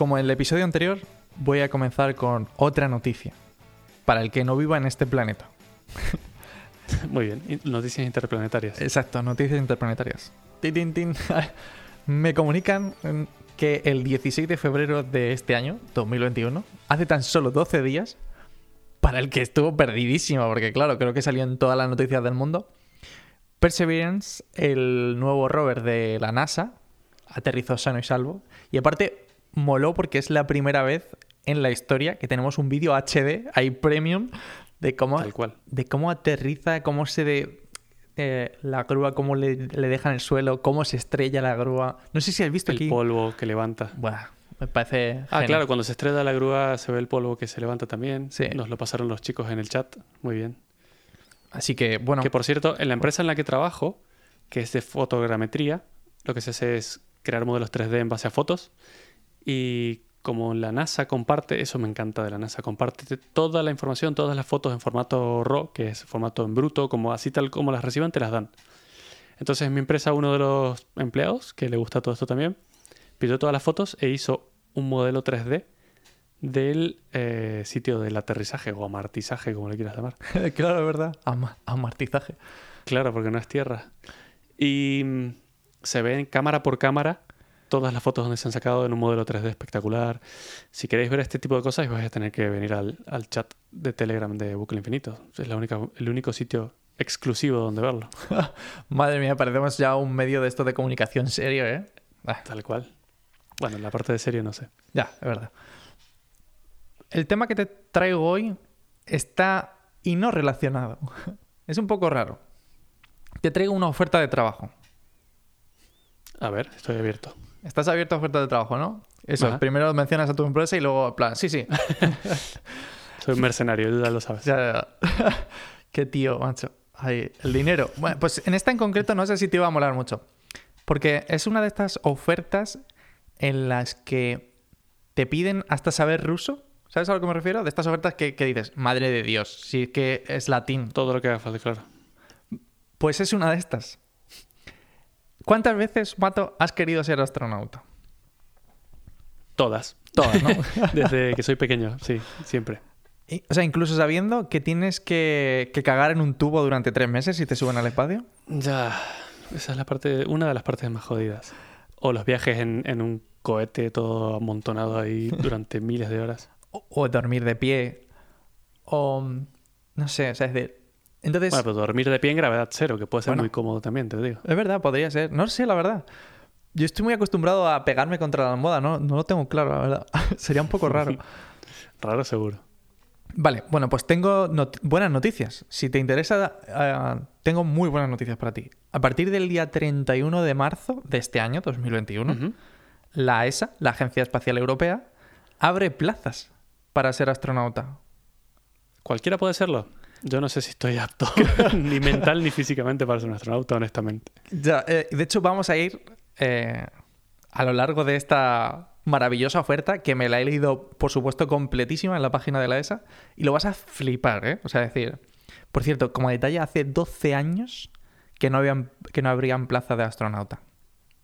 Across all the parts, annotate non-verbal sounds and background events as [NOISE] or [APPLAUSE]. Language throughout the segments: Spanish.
como en el episodio anterior, voy a comenzar con otra noticia. Para el que no viva en este planeta. [LAUGHS] Muy bien, noticias interplanetarias. Exacto, noticias interplanetarias. Tin, tin, tin. [LAUGHS] Me comunican mm, que el 16 de febrero de este año, 2021, hace tan solo 12 días, para el que estuvo perdidísimo, porque claro, creo que salió en todas las noticias del mundo, Perseverance, el nuevo rover de la NASA, aterrizó sano y salvo. Y aparte, moló porque es la primera vez en la historia que tenemos un vídeo HD, hay premium, de cómo, cual. de cómo aterriza, cómo se de, eh, la grúa, cómo le, le dejan el suelo, cómo se estrella la grúa. No sé si has visto El aquí. polvo que levanta. Buah, me parece. Ah, genial. claro, cuando se estrella la grúa se ve el polvo que se levanta también. Sí. Nos lo pasaron los chicos en el chat. Muy bien. Así que, bueno. Que por cierto, en la empresa en la que trabajo, que es de fotogrametría, lo que se hace es crear modelos 3D en base a fotos. Y como la NASA comparte, eso me encanta de la NASA, comparte toda la información, todas las fotos en formato RAW, que es formato en bruto, como así tal como las reciban, te las dan. Entonces en mi empresa uno de los empleados, que le gusta todo esto también, pidió todas las fotos e hizo un modelo 3D del eh, sitio del aterrizaje o amartizaje, como le quieras llamar. [LAUGHS] claro, es verdad. Ama- amartizaje. Claro, porque no es tierra. Y mm, se ven cámara por cámara todas las fotos donde se han sacado en un modelo 3D espectacular. Si queréis ver este tipo de cosas, vais a tener que venir al, al chat de Telegram de Bucle Infinito. Es la única, el único sitio exclusivo donde verlo. [LAUGHS] Madre mía, parecemos ya un medio de esto de comunicación serio, ¿eh? Ah, Tal cual. Bueno, en la parte de serio no sé. ya, es verdad. El tema que te traigo hoy está y no relacionado. [LAUGHS] Es un poco raro. Te traigo una oferta de trabajo. A ver, estoy abierto. Estás abierto a ofertas de trabajo, ¿no? Eso, Ajá. primero mencionas a tu empresa y luego, en plan, sí, sí. [LAUGHS] Soy un mercenario, ya lo sabes. Ya, ya. [LAUGHS] Qué tío, macho. El dinero. Bueno, pues en esta en concreto no sé si te iba a molar mucho. Porque es una de estas ofertas en las que te piden hasta saber ruso. ¿Sabes a lo que me refiero? De estas ofertas que, que dices, madre de Dios, si es que es latín. Todo lo que haga falta, claro. Pues es una de estas. ¿Cuántas veces, Mato, has querido ser astronauta? Todas. Todas, ¿no? [LAUGHS] Desde que soy pequeño, sí, siempre. Y- o sea, incluso sabiendo que tienes que, que cagar en un tubo durante tres meses y te suben al espacio. Ya, esa es la parte, una de las partes más jodidas. O los viajes en, en un cohete todo amontonado ahí [LAUGHS] durante miles de horas. o, o dormir de pie, o no sé, o sea, es decir, entonces, Bueno, pero dormir de pie en gravedad cero, que puede ser Bueno. muy cómodo también, te digo. es verdad, podría ser, no sé, la verdad. Yo estoy muy acostumbrado a pegarme contra la almohada, no, no lo tengo claro, la verdad. [LAUGHS] Sería un poco raro. [LAUGHS] Raro seguro. Vale, bueno, pues tengo not- buenas noticias. Si te interesa, eh, tengo muy buenas noticias para ti. A partir del día 31 de marzo de este año, 2021, Ujú. la ESA, la Agencia Espacial Europea, abre plazas para ser astronauta. Cualquiera puede serlo. Yo no sé si estoy apto, [LAUGHS] ni mental ni físicamente para ser un astronauta, honestamente. Ya, eh, de hecho, vamos a ir eh, a lo largo de esta maravillosa oferta que me la he leído, por supuesto, completísima en la página de la ESA y lo vas a flipar, ¿eh? O sea, decir, por cierto, como detalle, hace 12 años que no, habían, que no habrían plaza de astronauta.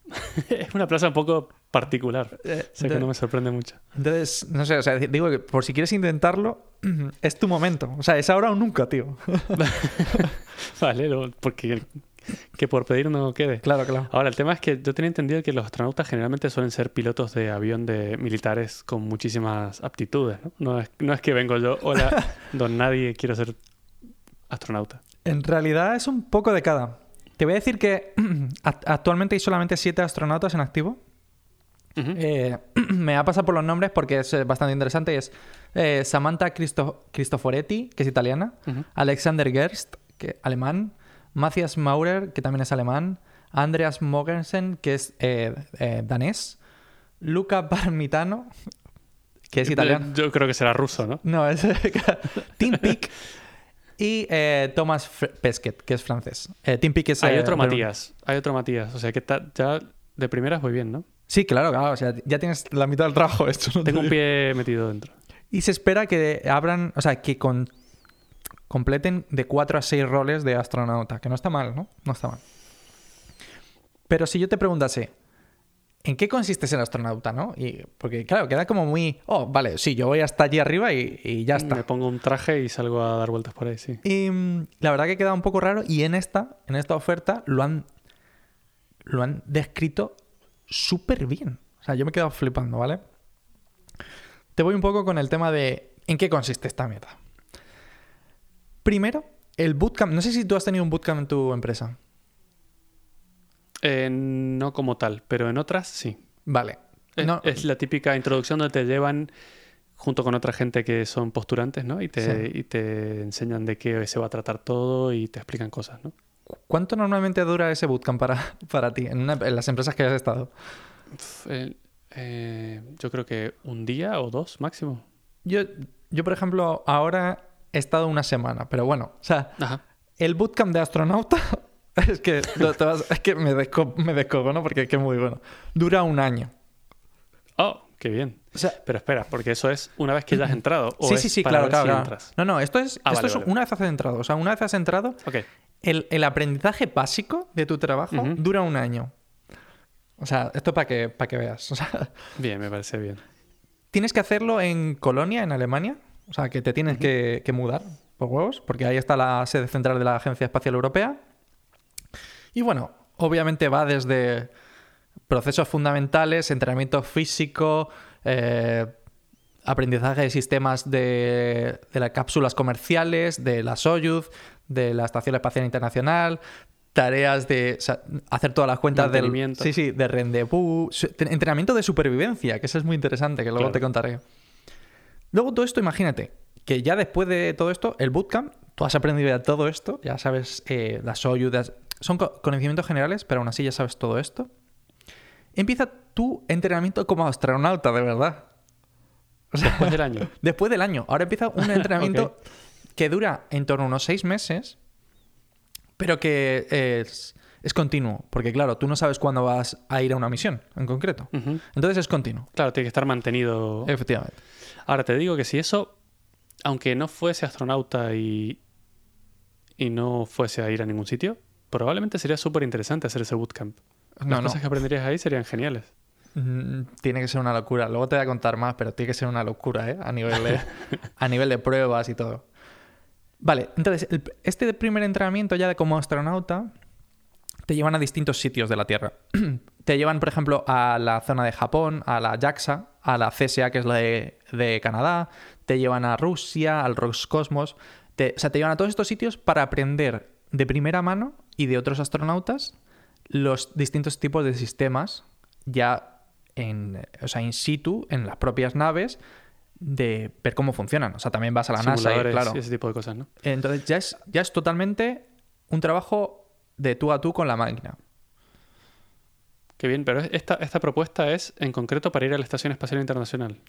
[LAUGHS] es una plaza un poco particular. Sé que no me sorprende mucho. Entonces, no sé, o sea, digo que por si quieres intentarlo, [CLEARS THROAT] es tu momento. O sea, es ahora o nunca, tío. [LAUGHS] [LAUGHS] Vale, lo- porque que por pedir no quede. claro, claro. Ahora, el tema es que yo tenía entendido que los astronautas generalmente suelen ser pilotos de avión de militares con muchísimas aptitudes, ¿no? No es, no es que vengo yo, hola, [LAUGHS] don nadie, quiero ser astronauta. En realidad es un poco de cada. Te voy a decir que [CLEARS THROAT] act- actualmente hay solamente siete astronautas en activo. Eh, [CLEARS THROAT] me va a pasar por los nombres porque es eh, bastante interesante. y Es eh, Samantha Cristo- Cristoforetti, que es italiana. Alexander Gerst, que alemán. Matthias Maurer, que también es alemán. Andreas Mogensen, que es eh, danés. Luca Parmitano, que es italiano. Yo creo que será ruso, ¿no? No, es [LAUGHS] Tim Peake. Y eh, Thomas Pesquet, que es francés. Eh, Tim Peake es... Hay eh, otro Matías, hay otro Matías. O sea que ta- ya de primeras voy bien, ¿no? Sí, claro, claro. O sea, ya tienes la mitad del trabajo [LAUGHS] hecho. ¿no? Tengo un pie metido dentro. Y se espera que abran, o sea, que con, completen de 4 a 6 roles de astronauta, que no está mal, ¿no? No está mal. Pero si yo te preguntase, ¿en qué consiste ser astronauta, no? Y, porque, claro, queda como muy, oh, vale, sí, yo voy hasta allí arriba y, y ya está. Me pongo un traje y salgo a dar vueltas por ahí, sí. Y mm, la verdad que queda un poco raro y en esta, en esta oferta lo han, lo han descrito súper bien. O sea, yo me he quedado flipando, ¿vale? Te voy un poco con el tema de en qué consiste esta meta. Primero, el bootcamp. No sé si tú has tenido un bootcamp en tu empresa. Eh, no como tal, pero en otras sí. Vale. Es, No, es la típica introducción donde te llevan junto con otra gente que son posturantes, ¿no? Y te, Sí. y te enseñan de qué se va a tratar todo y te explican cosas, ¿no? ¿Cuánto normalmente dura ese bootcamp para, [LAUGHS] para ti en, una- en las empresas que has estado? Eh, yo creo que un día o dos máximo. Yo, yo, por ejemplo, ahora he estado una semana, pero bueno, o sea, Ajá. el bootcamp de astronauta [LAUGHS] es que, vas- es que me, desco, me descojono porque es que es muy bueno. Dura un año. Oh, qué bien. O sea, Pero espera, porque eso es una vez que ya has entrado. ¿o sí, es sí, sí, claro, claro, si claro. entras? No, no, esto es, Ah, esto vale, es vale. una vez has entrado. O sea, una vez has entrado, Ok. El, el aprendizaje básico de tu trabajo dura un año. O sea, esto para que, para que veas. [LAUGHS] O sea, Bien, me parece bien. tienes que hacerlo en Colonia, en Alemania. O sea, que te tienes que, que mudar por huevos, porque ahí está la sede central de la Agencia Espacial Europea. Y bueno, obviamente va desde procesos fundamentales, entrenamiento físico, eh, aprendizaje de sistemas de, de las cápsulas comerciales, de la Soyuz, de la Estación Espacial Internacional, tareas de o sea, hacer todas las cuentas del sí sí de rendezvous, entrenamiento de supervivencia, que eso es muy interesante, que luego Claro. te contaré. Luego todo esto, imagínate, que ya después de todo esto, el bootcamp, tú has aprendido ya todo esto, ya sabes eh, la Soyuz, ya- son co- conocimientos generales, pero aún así ya sabes todo esto. Empieza tu entrenamiento como astronauta, de verdad. O sea, Después del año. [LAUGHS] Después del año. Ahora empieza un [LAUGHS] entrenamiento que dura en torno a unos seis meses, pero que es, es continuo. Porque claro, tú no sabes cuándo vas a ir a una misión en concreto. Entonces es continuo. Claro, tiene que estar mantenido. Efectivamente. Ahora te digo que si eso, aunque no fuese astronauta y, y no fuese a ir a ningún sitio, probablemente sería súper interesante hacer ese bootcamp. Las No, no. cosas que aprenderías ahí serían geniales. Mm, Tiene que ser una locura. Luego te voy a contar más, pero tiene que ser una locura, ¿eh? A nivel de, [LAUGHS] a nivel de pruebas y todo. Vale, entonces, el- este primer entrenamiento ya de como astronauta te llevan a distintos sitios de la Tierra. [CLEARS THROAT] te llevan, por ejemplo, a la zona de Japón, a la JAXA, a la CSA, que es la de, de Canadá, te llevan a Rusia, al Roscosmos. Te, o sea, te llevan a todos estos sitios para aprender de primera mano y de otros astronautas los distintos tipos de sistemas ya en, o sea, in situ, en las propias naves, de ver cómo funcionan. O sea, también vas a la NASA, y, claro. ese tipo de cosas, ¿no? Entonces ya es, ya es totalmente un trabajo de tú a tú con la máquina. Qué bien, pero esta, esta propuesta es en concreto para ir a la Estación Espacial Internacional.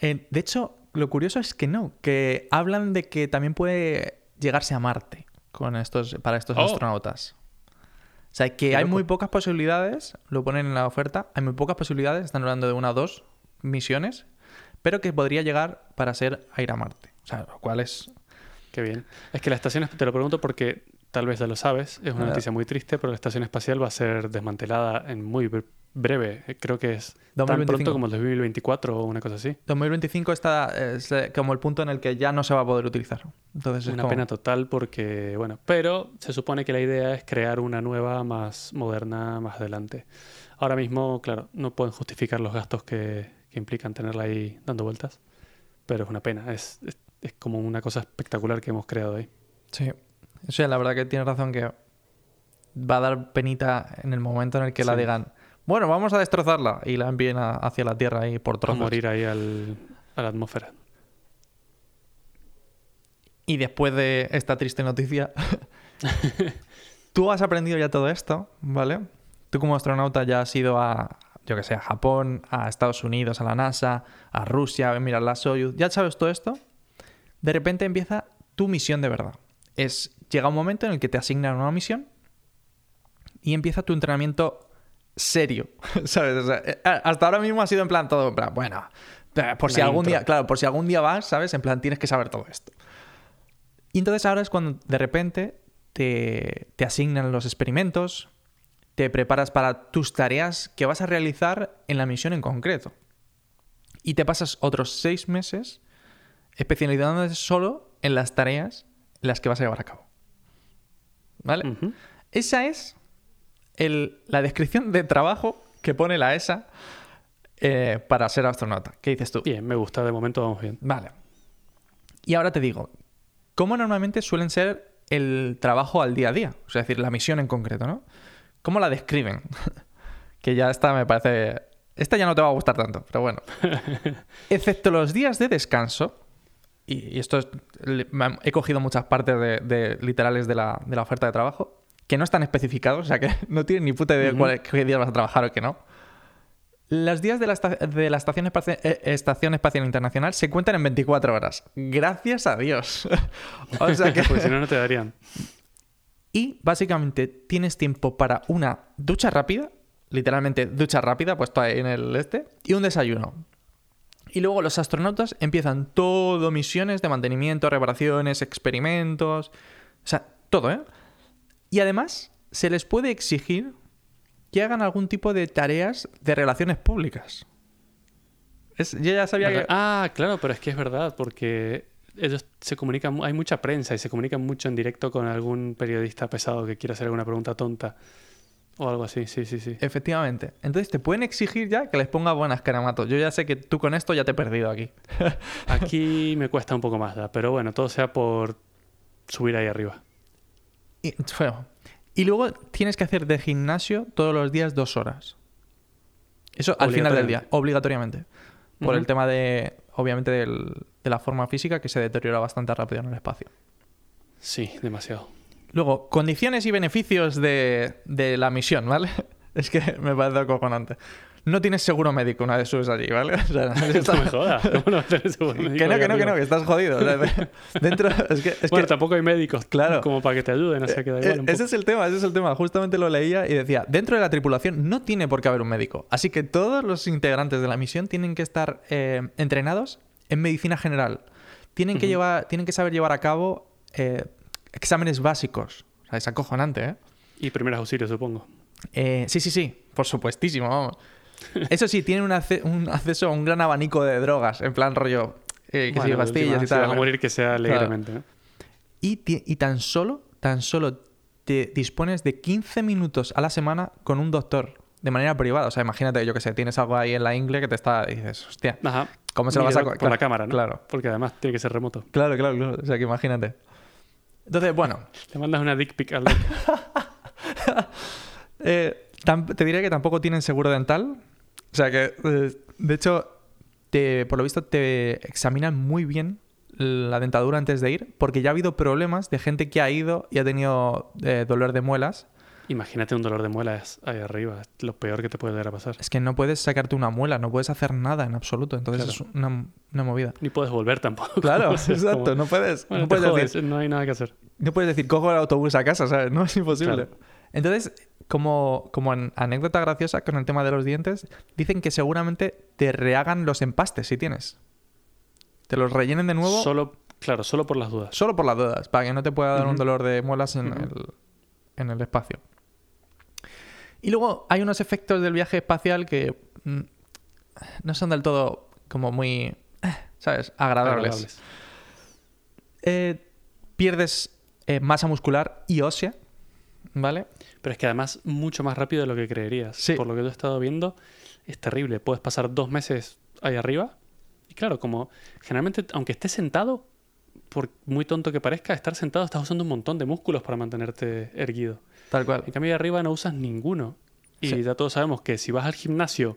Eh, de hecho, lo curioso es que no, que hablan de que también puede llegarse a Marte con estos, para estos Oh. astronautas. O sea, que hay muy pocas posibilidades, lo ponen en la oferta, hay muy pocas posibilidades, están hablando de una o dos misiones, pero que podría llegar para ser a ir a Marte. O sea, lo cual es... Qué bien. Es que la estación, te lo pregunto porque tal vez ya lo sabes, es una noticia muy triste, pero la estación espacial va a ser desmantelada en muy breve. Eh, Creo que es tan 2025. pronto como el 2024 o una cosa así. 2025 está es, eh, como el punto en el que ya no se va a poder utilizar. Entonces es Una como- pena total porque, bueno, pero se supone que la idea es crear una nueva más moderna más adelante. Ahora mismo, claro, no pueden justificar los gastos que, que implican tenerla ahí dando vueltas, pero es una pena. Es, es, es como una cosa espectacular que hemos creado ahí. Sí. O sea, la verdad que tienes razón que va a dar penita en el momento en el que la digan, bueno, vamos a destrozarla y la envíen a- hacia la Tierra ahí por A trozos. morir ahí al, a la atmósfera. Y después de esta triste noticia, [LAUGHS] tú has aprendido ya todo esto, ¿vale? Tú como astronauta ya has ido a, yo que sé, a Japón, a Estados Unidos, a la NASA, a Rusia, a mirar la Soyuz, ya sabes todo esto. De repente empieza tu misión de verdad. Es, llega un momento en el que te asignan una misión y empieza tu entrenamiento serio, [LAUGHS] ¿sabes? O sea, eh, hasta ahora mismo ha sido en plan todo, en plan, bueno, eh, por si La algún intro. día, claro, por si algún día vas, ¿sabes? En plan, tienes que saber todo esto. Y entonces ahora es cuando de repente te, te asignan los experimentos, te preparas para tus tareas que vas a realizar en la misión en concreto. Y te pasas otros seis meses especializándote solo en las tareas en las que vas a llevar a cabo. ¿Vale? Esa es el- la descripción de trabajo que pone la ESA eh, para ser astronauta. ¿Qué dices tú? Bien, me gusta, de momento vamos bien. Vale. Y ahora te digo, ¿cómo normalmente suelen ser el trabajo al día a día? O sea, es decir, la misión en concreto, ¿no? ¿Cómo la describen? [LAUGHS] que ya esta me parece... Esta ya no te va a gustar tanto, pero bueno. [LAUGHS] Excepto los días de descanso, y, esto es- he cogido muchas partes de, de literales de la, de la oferta de trabajo, que no están especificados, o sea que [LAUGHS] no tienen ni puta idea de qué días vas a trabajar o qué no. Los días de la, de la Estación, Espaci- eh, Estación Espacial Internacional se cuentan en 24 horas. Gracias a Dios. [LAUGHS] o sea que... Porque si no, no te darían. Y básicamente tienes tiempo para una ducha rápida, literalmente ducha rápida, puesto ahí en el este, y un desayuno. Y luego los astronautas empiezan todo misiones de mantenimiento, reparaciones, experimentos, o sea, todo, ¿eh? Y además se les puede exigir que hagan algún tipo de tareas de relaciones públicas. Es- yo ya sabía que... Ah, claro, pero es que es verdad, porque ellos se comunican, hay mucha prensa y se comunican mucho en directo con algún periodista pesado que quiera hacer alguna pregunta tonta o algo así, sí, sí, sí. Efectivamente. Entonces te pueden exigir ya que les ponga buenas caramatos. Yo ya sé que tú con esto ya te he perdido aquí. Aquí me cuesta un poco más, ¿da? pero bueno, todo sea por subir ahí arriba. Y, feo. Y luego tienes que hacer de gimnasio todos los días dos horas. Eso al final del día, obligatoriamente. Por el tema de, obviamente, del- de la forma física que se deteriora bastante rápido en el espacio. Sí, demasiado. Luego, condiciones y beneficios de, de la misión, ¿vale? [LAUGHS] Es que me parece acojonante. No tienes seguro médico una vez subes allí, ¿vale? [LAUGHS] O sea, No [LAUGHS] me jodas, ¿cómo no seguro [LAUGHS] médico que no, que no, que no, que estás jodido. O sea, de- dentro, es que, es bueno, que- tampoco hay médicos Claro. como para que te ayuden, o sea que da igual un Eh, ese poco. es el tema, ese es el tema. Justamente lo leía y decía, dentro de la tripulación no tiene por qué haber un médico. Así que todos los integrantes de la misión tienen que estar eh, entrenados en medicina general. Tienen que, llevar, tienen que saber llevar a cabo eh, exámenes básicos. O sea, es acojonante, ¿eh? Y primeros auxilios, supongo. Eh, sí, sí, sí, por supuestísimo, vamos. Eso sí, tienen un, ace- un acceso a un gran abanico de drogas, en plan rollo, eh, que Bueno, de pastillas y si tal. vas a morir que sea alegremente, ¿no? Y, tan solo, tan solo te dispones de 15 minutos a la semana con un doctor de manera privada. O sea, imagínate, yo que sé, tienes algo ahí en la ingle que te está. Y dices, hostia, Ajá. ¿cómo se lo vas a. Por la claro, cámara, ¿no? Claro, Porque además tiene que ser remoto. claro, claro, claro. O sea, que imagínate. Entonces, bueno, Le mandas una dick pic al [LAUGHS] eh, te diré que tampoco tienen seguro dental. O sea, que, eh, de hecho, te, por lo visto, te examinan muy bien la dentadura antes de ir, porque ya ha habido problemas de gente que ha ido y ha tenido eh, dolor de muelas. Imagínate un dolor de muelas ahí arriba. Es lo peor que te puede llegar a pasar. Es que no puedes sacarte una muela, no puedes hacer nada en absoluto. Entonces Claro. es una, una movida. Ni puedes volver tampoco. Claro, [LAUGHS] O sea, es exacto. como, No puedes, bueno, no, puedes jodes, decir, no hay nada que hacer. no puedes decir, cojo el autobús a casa, ¿sabes? [LAUGHS] No es imposible. Claro. Entonces, como, como an- anécdota graciosa con el tema de los dientes, dicen que seguramente te rehagan los empastes si tienes. Te los rellenen de nuevo solo, Solo, claro, solo por las dudas. por las dudas, para que no te pueda dar un dolor de muelas en, el, en el espacio. Y luego hay unos efectos del viaje espacial que mm, no son del todo como muy, ¿sabes? Agradables. Agradables. Eh, pierdes eh, masa muscular y ósea, ¿vale? Pero es que además mucho más rápido de lo que creerías. Sí. Por lo que yo he estado viendo, es terrible. Puedes pasar dos meses ahí arriba. Y claro, como generalmente, aunque estés sentado, por muy tonto que parezca, estar sentado estás usando un montón de músculos para mantenerte erguido. Tal cual. En cambio, ahí arriba no usas ninguno. Y Sí. ya todos sabemos que si vas al gimnasio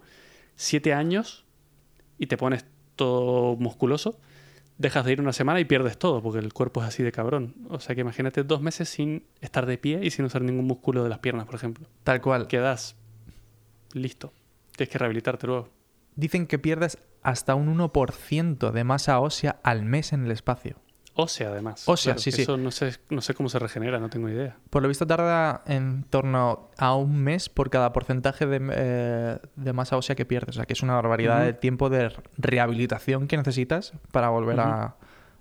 siete años y te pones todo musculoso, dejas de ir una semana y pierdes todo, porque el cuerpo es así de cabrón. O sea que imagínate dos meses sin estar de pie y sin usar ningún músculo de las piernas, por ejemplo. Tal cual. Quedas listo. Tienes que rehabilitarte luego. Dicen que pierdes hasta un 1% de masa ósea al mes en el espacio. Ósea, además. Ósea, Claro, sí, sí. Eso no sé, no sé cómo se regenera, no tengo idea. Por lo visto tarda en torno a un mes por cada porcentaje de, eh, de masa ósea que pierdes. O sea, que es una barbaridad Ujú. de tiempo de rehabilitación que necesitas para volver a,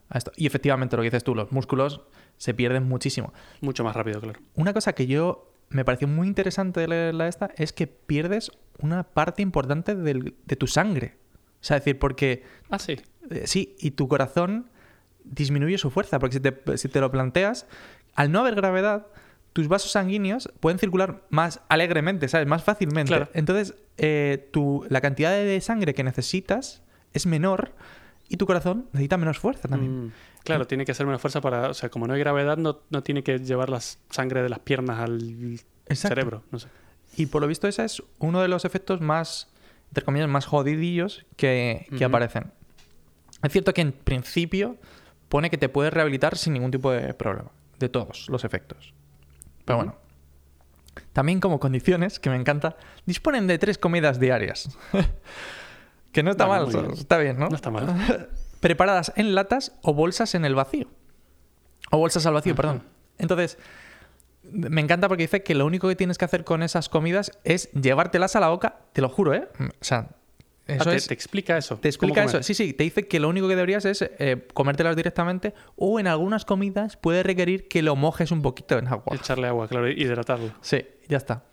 a esto. Y efectivamente, lo que dices tú, los músculos se pierden muchísimo. Mucho más rápido, claro. Una cosa que yo me pareció muy interesante de leerla esta es que pierdes una parte importante del- de tu sangre. O sea, es decir, porque Ah, sí. eh, sí, y tu corazón disminuye su fuerza, porque si te, si te lo planteas, al no haber gravedad, tus vasos sanguíneos pueden circular más alegremente, ¿sabes? Más fácilmente. Claro. Entonces, eh, tu- la cantidad de sangre que necesitas es menor y tu corazón necesita menos fuerza también. Mm, claro, tiene que hacer menos fuerza para. O sea, como no hay gravedad, no, no tiene que llevar la sangre de las piernas al Exacto. cerebro. No sé. Y por lo visto ese es uno de los efectos más, entre comillas, más jodidillos que, que aparecen. Es cierto que en principio pone que te puedes rehabilitar sin ningún tipo de problema, de todos los efectos. Pero bueno. También como condiciones, que me encanta, disponen de tres comidas diarias. [LAUGHS] que no está mal, bien. está bien, ¿no? No está mal. [LAUGHS] Preparadas en latas o bolsas en el vacío. O bolsas al vacío, Ajá. perdón. Entonces, me encanta porque dice que lo único que tienes que hacer con esas comidas es llevártelas a la boca, te lo juro, ¿eh? O sea, eso Ah, te, es... te explica eso. Te explica eso. Sí, sí, te dice que lo único que deberías es eh, comértelas directamente o en algunas comidas puede requerir que lo mojes un poquito en agua. Echarle agua, claro, hidratarlo. Sí, ya está.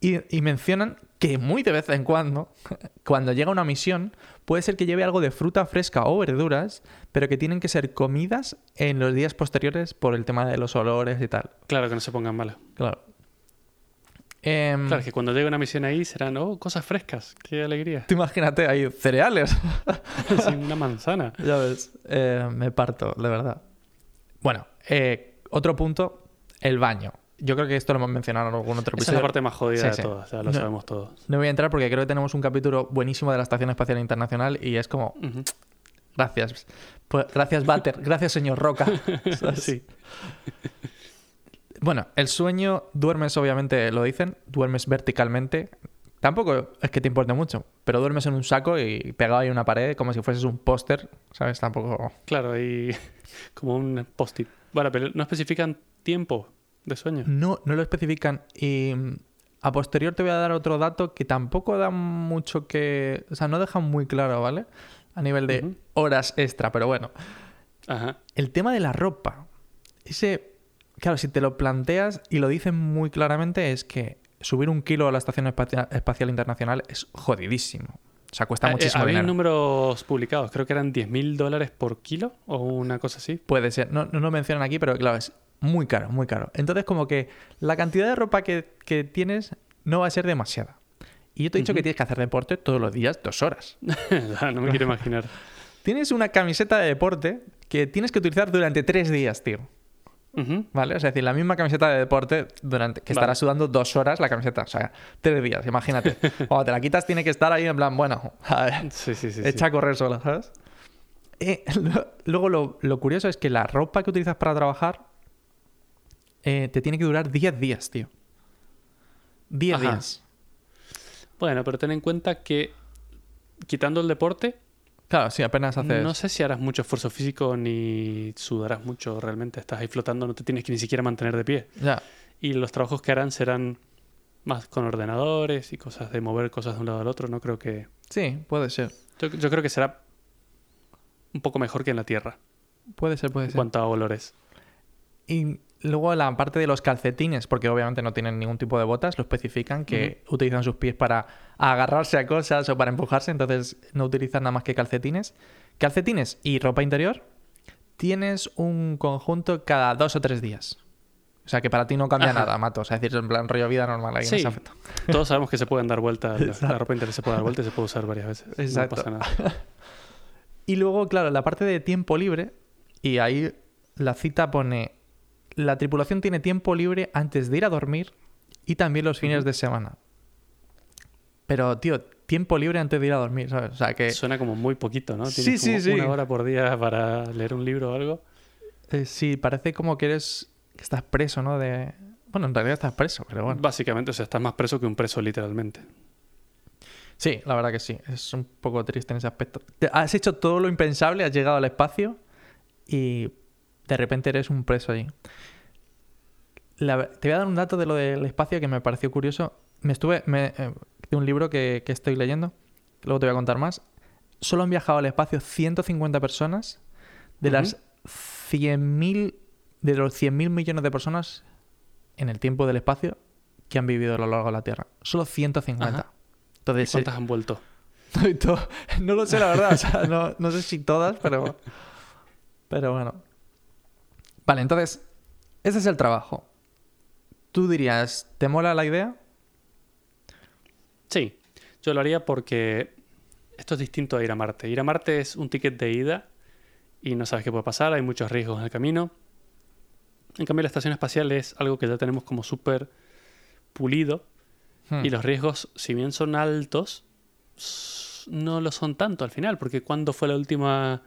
Y, y mencionan que muy de vez en cuando, [LAUGHS] cuando llega una misión, puede ser que lleve algo de fruta fresca o verduras, pero que tienen que ser comidas en los días posteriores por el tema de los olores y tal. Claro, que no se pongan malas. Claro. Em, Claro, es que cuando llegue una misión ahí serán, oh, cosas frescas. Qué alegría. Tú imagínate, hay cereales. [LAUGHS] Sí, una manzana. [LAUGHS] ya ves, eh, me parto, de verdad. Bueno, eh, otro punto, el baño. Yo creo que esto lo hemos mencionado en algún otro Esa es episodio. la parte más jodida Sí, de sí. todas, ya lo No. sabemos todos. No voy a entrar porque creo que tenemos un capítulo buenísimo de la Estación Espacial Internacional y es como, gracias. Pues, gracias, Walter. [LAUGHS] gracias, señor Roca. Sí. Bueno, el sueño, duermes, obviamente lo dicen, duermes verticalmente. Tampoco es que te importe mucho, pero duermes en un saco y pegado ahí a una pared como si fueses un póster, ¿sabes? Tampoco. Claro, y [LAUGHS] como un post-it. Bueno, pero no especifican tiempo de sueño. No, no lo especifican. Y mm, a posterior te voy a dar otro dato que tampoco da mucho que. O sea, no deja muy claro, ¿vale? A nivel de horas extra, pero bueno. Ajá. El tema de la ropa. Ese. Claro, si te lo planteas y lo dicen muy claramente, es que subir un kilo a la Estación Espacia- Espacial Internacional es jodidísimo. O sea, cuesta Ah, eh, muchísimo había dinero. números publicados, creo que eran 10.000 dólares por kilo o una cosa así. Puede ser, no, no lo mencionan aquí, pero claro, es muy caro, muy caro. Entonces, como que la cantidad de ropa que, que tienes no va a ser demasiada. Y yo te he dicho que tienes que hacer deporte todos los días, dos horas. [LAUGHS] no me quiero imaginar. [LAUGHS] Tienes una camiseta de deporte que tienes que utilizar durante tres días, tío. ¿Vale? O sea, es decir, la misma camiseta de deporte durante que Vale. estarás sudando dos horas la camiseta. O sea, tres días, imagínate. [LAUGHS] Cuando te la quitas, tiene que estar ahí en plan, bueno, a ver, Sí, sí, sí. echa a correr sola, ¿sabes? Eh, lo- luego, lo, lo curioso es que la ropa que utilizas para trabajar eh, te tiene que durar 10 días, tío. 10 Ajá. días. Bueno, pero ten en cuenta que quitando el deporte, Claro, sí, apenas haces. no sé si harás mucho esfuerzo físico ni sudarás mucho realmente. Estás ahí flotando, no te tienes que ni siquiera mantener de pie. Ya. Y los trabajos que harán serán más con ordenadores y cosas de mover cosas de un lado al otro. No creo que. Sí, puede ser. Yo, yo creo que será un poco mejor que en la Tierra Puede ser, puede en ser. cuanto a olores. Y luego la parte de los calcetines, porque obviamente no tienen ningún tipo de botas, lo especifican que utilizan sus pies para agarrarse a cosas o para empujarse, entonces no utilizan nada más que calcetines. Calcetines y ropa interior, tienes un conjunto cada dos o tres días. O sea que para ti no cambia Ajá. nada, mato. O sea, es decir, en plan rollo vida normal ahí en Sí. ese aspecto. Todos sabemos que se pueden dar vueltas. La ropa interior se puede dar vueltas y se puede usar varias veces. Exacto. No pasa nada. [LAUGHS] Y luego, claro, la parte de tiempo libre, y ahí la cita pone, la tripulación tiene tiempo libre antes de ir a dormir y también los fines de semana. Pero, tío, tiempo libre antes de ir a dormir, ¿sabes? O sea, que Suena como muy poquito, ¿no? Sí, Tienes sí, como sí. Una hora por día para leer un libro o algo. eh, sí, parece como que eres, que estás preso, ¿no? De... Bueno, en realidad estás preso, pero bueno. Básicamente, o sea, estás más preso que un preso, literalmente. Sí, la verdad que sí. Es un poco triste en ese aspecto. Has hecho todo lo impensable, has llegado al espacio y de repente eres un preso allí. La- te voy a dar un dato de lo del espacio que me pareció curioso. Me estuve. Me, eh, de un libro que, que estoy leyendo, que luego te voy a contar más. Solo han viajado al espacio 150 personas de Ujú. las 100.000. De los 100.000 millones de personas en el tiempo del espacio que han vivido a lo largo de la Tierra. Solo 150. Ajá. Entonces, ¿Cuántas han vuelto? [LAUGHS] no lo sé, la verdad. o sea, no, no sé si todas, pero. Pero bueno. Vale, entonces, ese es el trabajo. Tú dirías, ¿te mola la idea? Sí, yo lo haría porque esto es distinto a ir a Marte. Ir a Marte es un ticket de ida y no sabes qué puede pasar, hay muchos riesgos en el camino. En cambio, la estación espacial es algo que ya tenemos como súper pulido Hmm. y los riesgos, si bien son altos, no lo son tanto al final, porque ¿cuándo fue la última,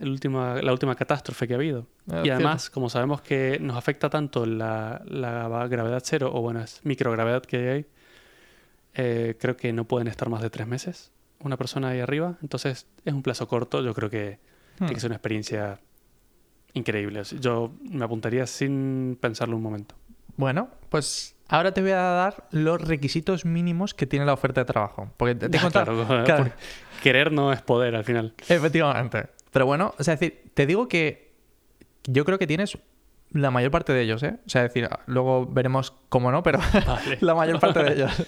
el última, la última catástrofe que ha habido? Eh, Y además, como sabemos que nos afecta tanto la, la gravedad cero, o bueno, es microgravedad que hay, eh, creo que no pueden estar más de tres meses una persona ahí arriba. Entonces, es un plazo corto. Yo creo que tiene Hmm. que ser una experiencia increíble. Yo me apuntaría sin pensarlo un momento. Bueno, pues ahora te voy a dar los requisitos mínimos que tiene la oferta de trabajo. Porque te, te [LAUGHS] Ah, contado- claro, [LAUGHS] claro. porque querer no es poder al final. Efectivamente. Pero bueno, o sea, es decir, te digo que yo creo que tienes la mayor parte de ellos, ¿eh? O sea, es decir, luego veremos cómo no, pero [LAUGHS] Vale. [LAUGHS] la mayor parte de ellos.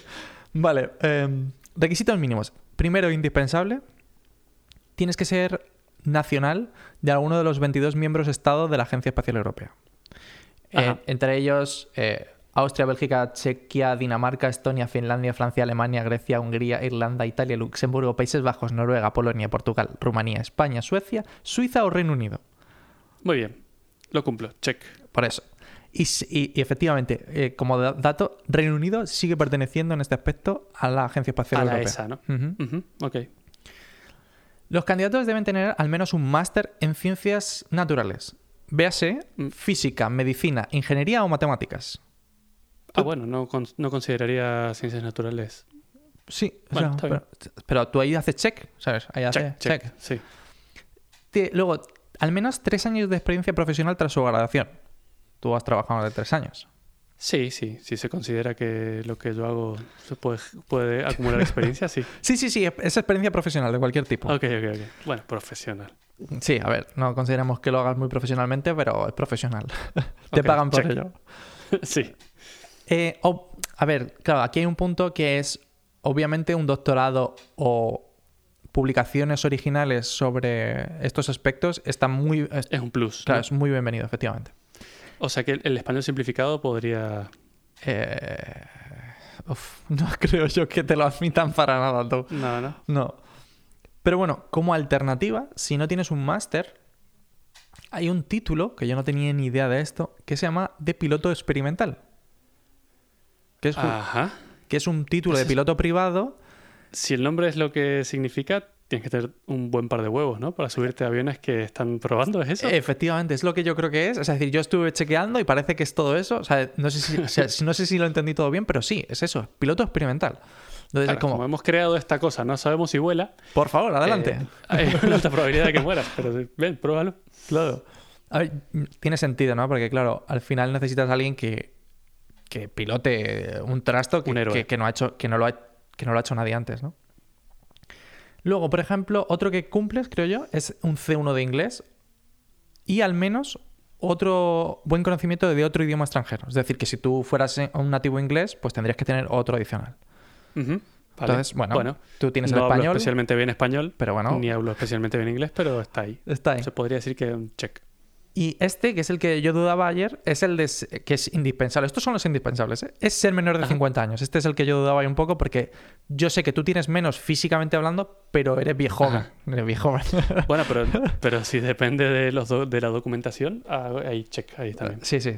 Vale, eh, requisitos mínimos. Primero, indispensable, tienes que ser nacional de alguno de los 22 miembros Estado de la Agencia Espacial Europea. Eh, entre ellos, eh, Austria, Bélgica, Chequia, Dinamarca, Estonia, Finlandia, Francia, Alemania, Grecia, Hungría, Irlanda, Italia, Luxemburgo, Países Bajos, Noruega, Polonia, Portugal, Rumanía, España, Suecia, Suiza o Reino Unido. Muy bien. Lo cumplo. Check. Por eso. Y, s- y- y efectivamente, eh, como da- dato, Reino Unido sigue perteneciendo en este aspecto a la Agencia Espacial A la Europea. ESA, ¿no? Ujú. Ujú, Ok. Los candidatos deben tener al menos un máster en ciencias naturales. Véase Mm. física, medicina, ingeniería o matemáticas. Ah, bueno, no, no consideraría ciencias naturales. Sí, o Bueno, sea, pero, pero tú ahí haces check, ¿sabes? Ahí haces Check, check. Sí. Te- Luego, al menos tres años de experiencia profesional tras su graduación. Tú has trabajado de tres años. Sí, sí. Si se considera que lo que yo hago se puede, puede acumular [LAUGHS] experiencia, sí. Sí, sí, sí, es experiencia profesional de cualquier tipo. Ok, ok, ok. Bueno, profesional. Sí, a ver, no consideramos que lo hagas muy profesionalmente, pero es profesional. [LAUGHS] Te pagan por check. ello. [LAUGHS] sí. Eh, a ver, claro, aquí hay un punto que es obviamente un doctorado o publicaciones originales sobre estos aspectos está muy, es- Es un plus. claro, ¿no? es muy bienvenido, efectivamente. O sea que el- el español simplificado podría. Eh, uf, [LAUGHS] no creo yo que te lo admitan para nada tú. No, no. No. Pero bueno, como alternativa, si no tienes un máster, hay un título, que yo no tenía ni idea de esto, que se llama de piloto experimental. Que es, Ajá. que es un título de piloto privado. Si el nombre es lo que significa, tienes que tener un buen par de huevos, ¿no? Para subirte a aviones que están probando, ¿es eso? Efectivamente, es lo que yo creo que es. Es decir, yo estuve chequeando y parece que es todo eso. O sea, no sé si, o sea, [LAUGHS] no sé si lo entendí todo bien, pero sí, es eso, piloto experimental. Entonces Claro, como, como hemos creado esta cosa, no sabemos si vuela. por favor, adelante. eh, hay una alta probabilidad de que mueras, pero ven, pruébalo. Claro. A ver, tiene sentido, ¿no? Porque, claro, al final necesitas a alguien que, que pilote un trasto que, Un héroe. que- que no ha hecho, que, no lo ha, que no lo ha hecho nadie antes, ¿no? Luego, por ejemplo, otro que cumples, creo yo, es un C1 de inglés y al menos otro buen conocimiento de otro idioma extranjero. Es decir, que si tú fueras un nativo inglés, pues tendrías que tener otro adicional. Vale. Entonces, bueno, tú tienes el no hablo español, especialmente bien español, pero bueno, ni hablo especialmente bien inglés, pero está ahí. está ahí. Se podría decir que un check. Y este, que es el que yo dudaba ayer, es el de, que es indispensable. Estos son los indispensables. ¿eh? Es ser menor de Ajá. 50 años. Este es el que yo dudaba ahí un poco porque yo sé que tú tienes menos físicamente hablando, pero eres viejo. Ajá. Eres viejo. [LAUGHS] Bueno, pero, [LAUGHS] pero si depende de, los do- de la documentación, ah, ahí check, ahí también. sí, sí.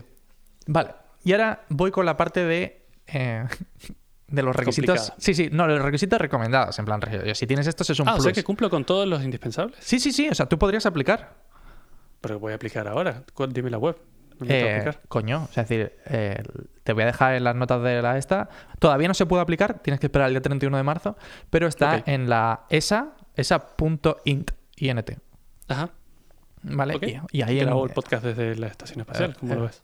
Vale. Y ahora voy con la parte de... eh, de los requisitos. Complicada. Sí, sí, no, los requisitos recomendados. En plan, si tienes estos es un Ah, o plus. sea que cumplo con todos los indispensables. Sí, sí, sí. O sea, tú podrías aplicar. Pero voy a aplicar ahora. Dime la web. ¿Dónde tengo que Eh, coño, es decir, eh, te voy a dejar en las notas de la esta. Todavía no se puede aplicar, tienes que esperar el día 31 de marzo, pero está en la ESA, esa.int, INT, Ajá. ¿vale? Y, y ahí en- el podcast desde la estación espacial, eh, ¿cómo eh, lo ves?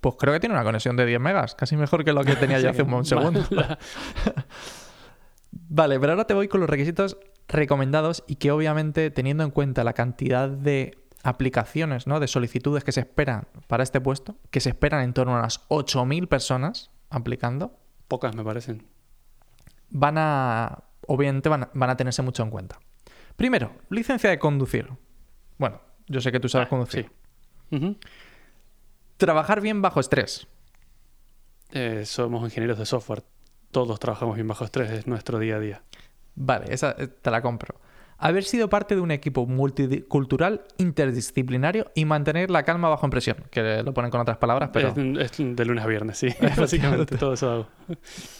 pues creo que tiene una conexión de 10 megas, casi mejor que lo que tenía [LAUGHS] yo hace un segundo. [LAUGHS] Vale, pero ahora te voy con los requisitos recomendados y que obviamente teniendo en cuenta la cantidad de aplicaciones, ¿no? De solicitudes que se esperan para este puesto, que se esperan en torno a unas 8.000 personas aplicando, Pocas me parecen. van a, obviamente van a, van a tenerse mucho en cuenta. Primero, licencia de conducir. Bueno, yo sé que tú sabes Ah, conducir. sí. Trabajar bien bajo estrés. Eh, somos ingenieros de software. Todos trabajamos bien bajo estrés, es nuestro día a día. Vale, esa eh, te la compro. Haber sido parte de un equipo multicultural interdisciplinario y mantener la calma bajo presión, que lo ponen con otras palabras, pero Es, es de lunes a viernes, sí. [LAUGHS] Básicamente todo eso hago.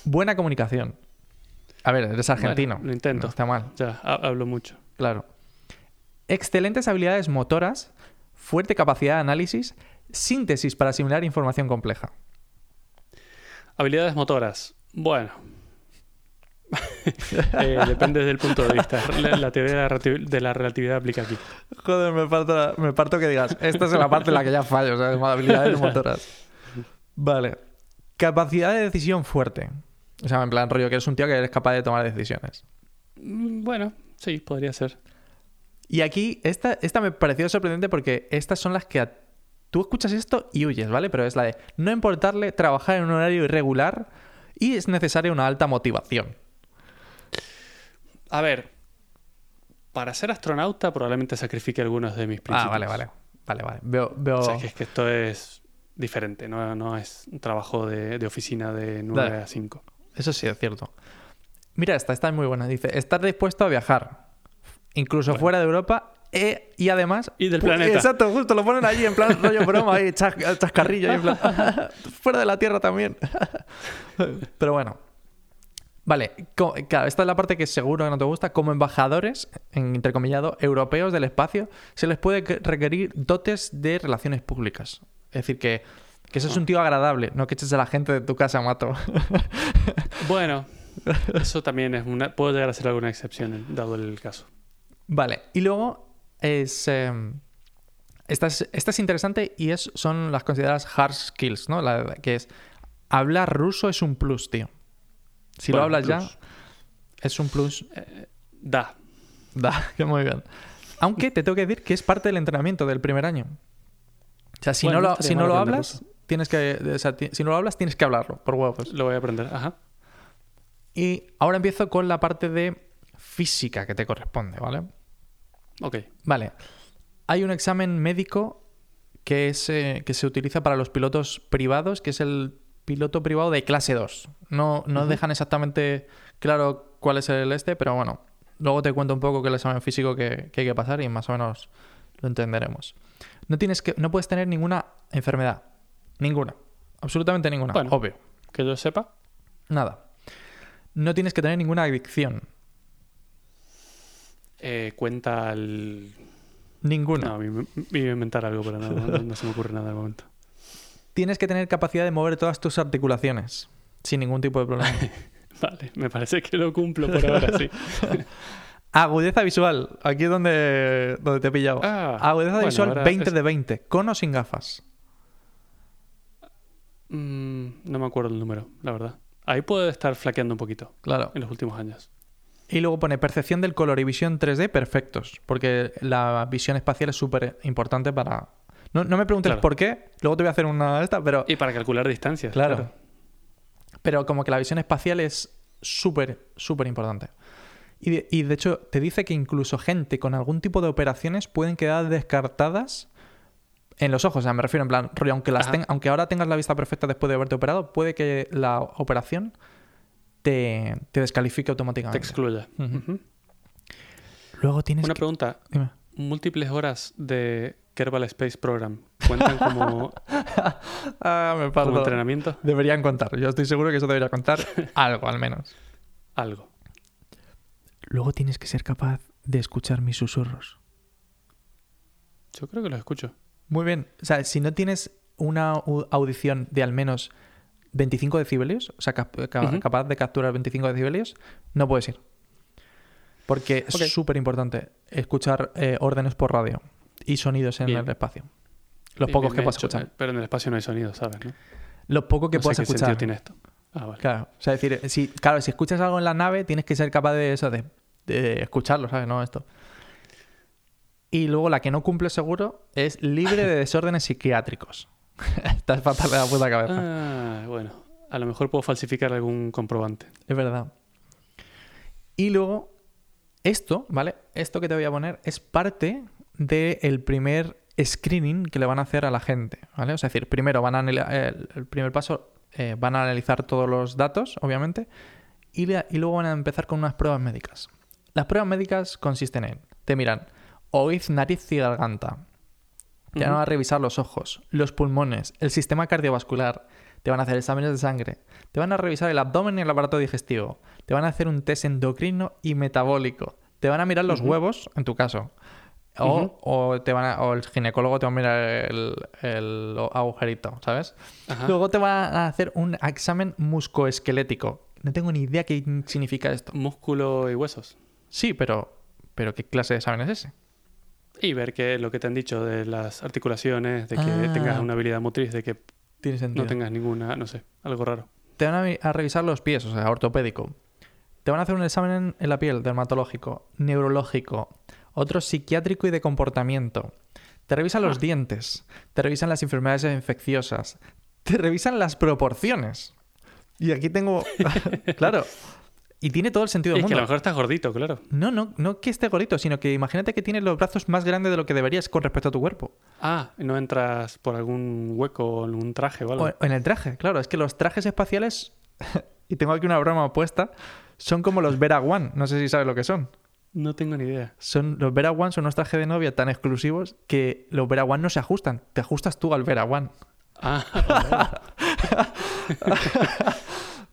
buena comunicación. A ver, eres argentino. Bueno, lo intento. No está mal, Ya, ha- hablo mucho. claro. Excelentes habilidades motoras, fuerte capacidad de análisis, síntesis para asimilar información compleja. Habilidades motoras. Bueno. [LAUGHS] Eh, depende del punto de vista. La, la teoría de la, relati- de la relatividad aplica aquí. Joder, me parto, me parto que digas, esta es la parte en la que ya fallo, o sea, habilidades motoras. Vale. Capacidad de decisión fuerte. O sea, en plan rollo, que eres un tío que eres capaz de tomar decisiones. Mm, Bueno, sí, podría ser. Y aquí, esta, esta me pareció sorprendente porque estas son las que a- tú escuchas esto y huyes, ¿vale? Pero es la de no importarle trabajar en un horario irregular y es necesaria una alta motivación. A ver, para ser astronauta probablemente sacrifique algunos de mis principios. Ah, vale, vale. Vale, vale. Veo, veo... O sea, que es que esto es diferente, no, no es un trabajo de, de oficina de 9 Dale. a 5. Eso sí, es cierto. Mira esta, esta es muy buena. Dice, estar dispuesto a viajar, incluso Bueno. fuera de Europa e- y además... Y del planeta. Exacto, justo, lo ponen allí en plan [LAUGHS] rollo broma, ahí, chas- chascarrillo, ahí en plan, [LAUGHS] fuera de la Tierra también. [LAUGHS] Pero bueno. Vale, claro, esta es la parte que seguro que no te gusta. Como embajadores, en entrecomillado, europeos del espacio, se les puede que- requerir dotes de relaciones públicas. Es decir, que, que eso es un tío agradable, no que eches a la gente de tu casa, mato. [LAUGHS] Bueno, eso también es una, puedo llegar a ser alguna excepción, dado el caso. Vale, y luego es. eh, esta, es esta es interesante y es, son las consideradas hard skills, ¿no? La- que es. Hablar ruso es un plus, tío. Si lo hablas plus. ya, es un plus. Da. Da, [LAUGHS] que muy bien. Aunque te tengo que decir que es parte del entrenamiento del primer año. O sea, si Bueno, no lo, si no lo hablas, tienes que. o sea, si no lo hablas, tienes que hablarlo, por huevos. Lo voy a aprender. Ajá. Y ahora empiezo con la parte de física que te corresponde, ¿vale? Ok. Vale. Hay un examen médico que, es, eh, que se utiliza para los pilotos privados, que es el piloto privado de clase 2. No, no dejan exactamente claro cuál es el este, pero bueno, luego te cuento un poco qué es el examen físico que, que hay que pasar y más o menos lo entenderemos. No, tienes que, no puedes tener ninguna enfermedad. Ninguna. Absolutamente ninguna. Bueno. Obvio. Que yo sepa. Nada. No tienes que tener ninguna adicción. eh, cuenta el. Ninguna. No, iba a inventar algo, pero no, no- no se me ocurre nada de momento. Tienes que tener capacidad de mover todas tus articulaciones sin ningún tipo de problema. [LAUGHS] Vale, me parece que lo cumplo por ahora, sí. [LAUGHS] Agudeza visual. Aquí es donde, donde te he pillado. Ah, Agudeza bueno, visual ahora 20 es- de 20. Con o sin gafas. Mm, no me acuerdo el número, la verdad. Ahí puede estar flaqueando un poquito Claro. en los últimos años. Y luego pone percepción del color y visión 3D perfectos. Porque la visión espacial es súper importante para... No, no me preguntes Claro. por qué. Luego te voy a hacer una de estas, pero... Y para calcular distancias. Claro. Pero como que la visión espacial es súper, súper importante. Y de, y de hecho te dice que incluso gente con algún tipo de operaciones pueden quedar descartadas en los ojos. O sea, me refiero en plan, rollo, aunque, las ten- aunque ahora tengas la vista perfecta después de haberte operado, puede que la operación te, te descalifique Te automáticamente. Ujú. Ujú. Luego tienes Una que... pregunta. Dime. Múltiples horas de Kerbal Space Program cuentan como, [LAUGHS] Ah, me como entrenamiento. Deberían contar. Yo estoy seguro que eso debería contar [LAUGHS] algo, al menos. Algo. Luego tienes que ser capaz de escuchar mis susurros. Yo creo que lo escucho. Muy bien. O sea, si no tienes una au- audición de al menos 25 decibelios, o sea, cap- capaz de capturar 25 decibelios, no puedes ir. Porque es súper importante escuchar eh, órdenes por radio y sonidos en Bien. el espacio. Los Bien, pocos que puedas escuchar. Pero en el espacio no hay sonido, ¿sabes? ¿no? Lo poco que No sé puedas qué escuchar. sentido tiene esto. Ah, vale. Claro. O sea, decir, si, claro, si escuchas algo en la nave, tienes que ser capaz de eso, de, de escucharlo, ¿sabes? No esto. Y luego la que no cumple seguro es libre de [LAUGHS] desórdenes psiquiátricos. [LAUGHS] Estás fatal de la puta cabeza. Ah, bueno. A lo mejor puedo falsificar algún comprobante. Es verdad. Y luego, esto, ¿vale? Esto que te voy a poner es parte del primer screening que le van a hacer a la gente, ¿vale? O sea, es decir, primero van a el, el primer paso eh, van a analizar todos los datos, obviamente, y, le- y luego van a empezar con unas pruebas médicas. Las pruebas médicas consisten en, te miran oíz, nariz y garganta, te van a revisar los ojos, los pulmones, el sistema cardiovascular, te van a hacer exámenes de sangre, te van a revisar el abdomen y el aparato digestivo, te van a hacer un test endocrino y metabólico, te van a mirar los huevos, en tu caso, o, Ujú. o te van a- o el ginecólogo te va a mirar el, el agujerito, ¿sabes? Ajá. Luego te van a hacer un examen muscoesquelético. No tengo ni idea qué significa esto. Músculo y huesos. Sí, pero, pero ¿qué clase de examen es ese? Y ver que lo que te han dicho de las articulaciones, de que Ah. tengas una habilidad motriz, de que Tiene sentido. no tengas ninguna, no sé, algo raro. Te van a, a revisar los pies, o sea, ortopédico. Te van a hacer un examen en la piel, dermatológico, neurológico, otro psiquiátrico y de comportamiento. Te revisan los Ah. dientes, te revisan las enfermedades infecciosas, te revisan las proporciones. Y aquí tengo, [LAUGHS] claro, y tiene todo el sentido del Es que a mundo. lo mejor estás gordito, claro. No, no, no que esté gordito, sino que imagínate que tienes los brazos más grandes de lo que deberías con respecto a tu cuerpo. Ah, no entras por algún hueco en un traje o algo. O en el traje, claro, es que los trajes espaciales, [LAUGHS] y tengo aquí una broma puesta, son como los Vera One, no sé si sabes lo que son. No tengo ni idea. Son, los Vera One son unos trajes de novia tan exclusivos que los Vera One no se ajustan, te ajustas tú al Vera One. Ah, [LAUGHS]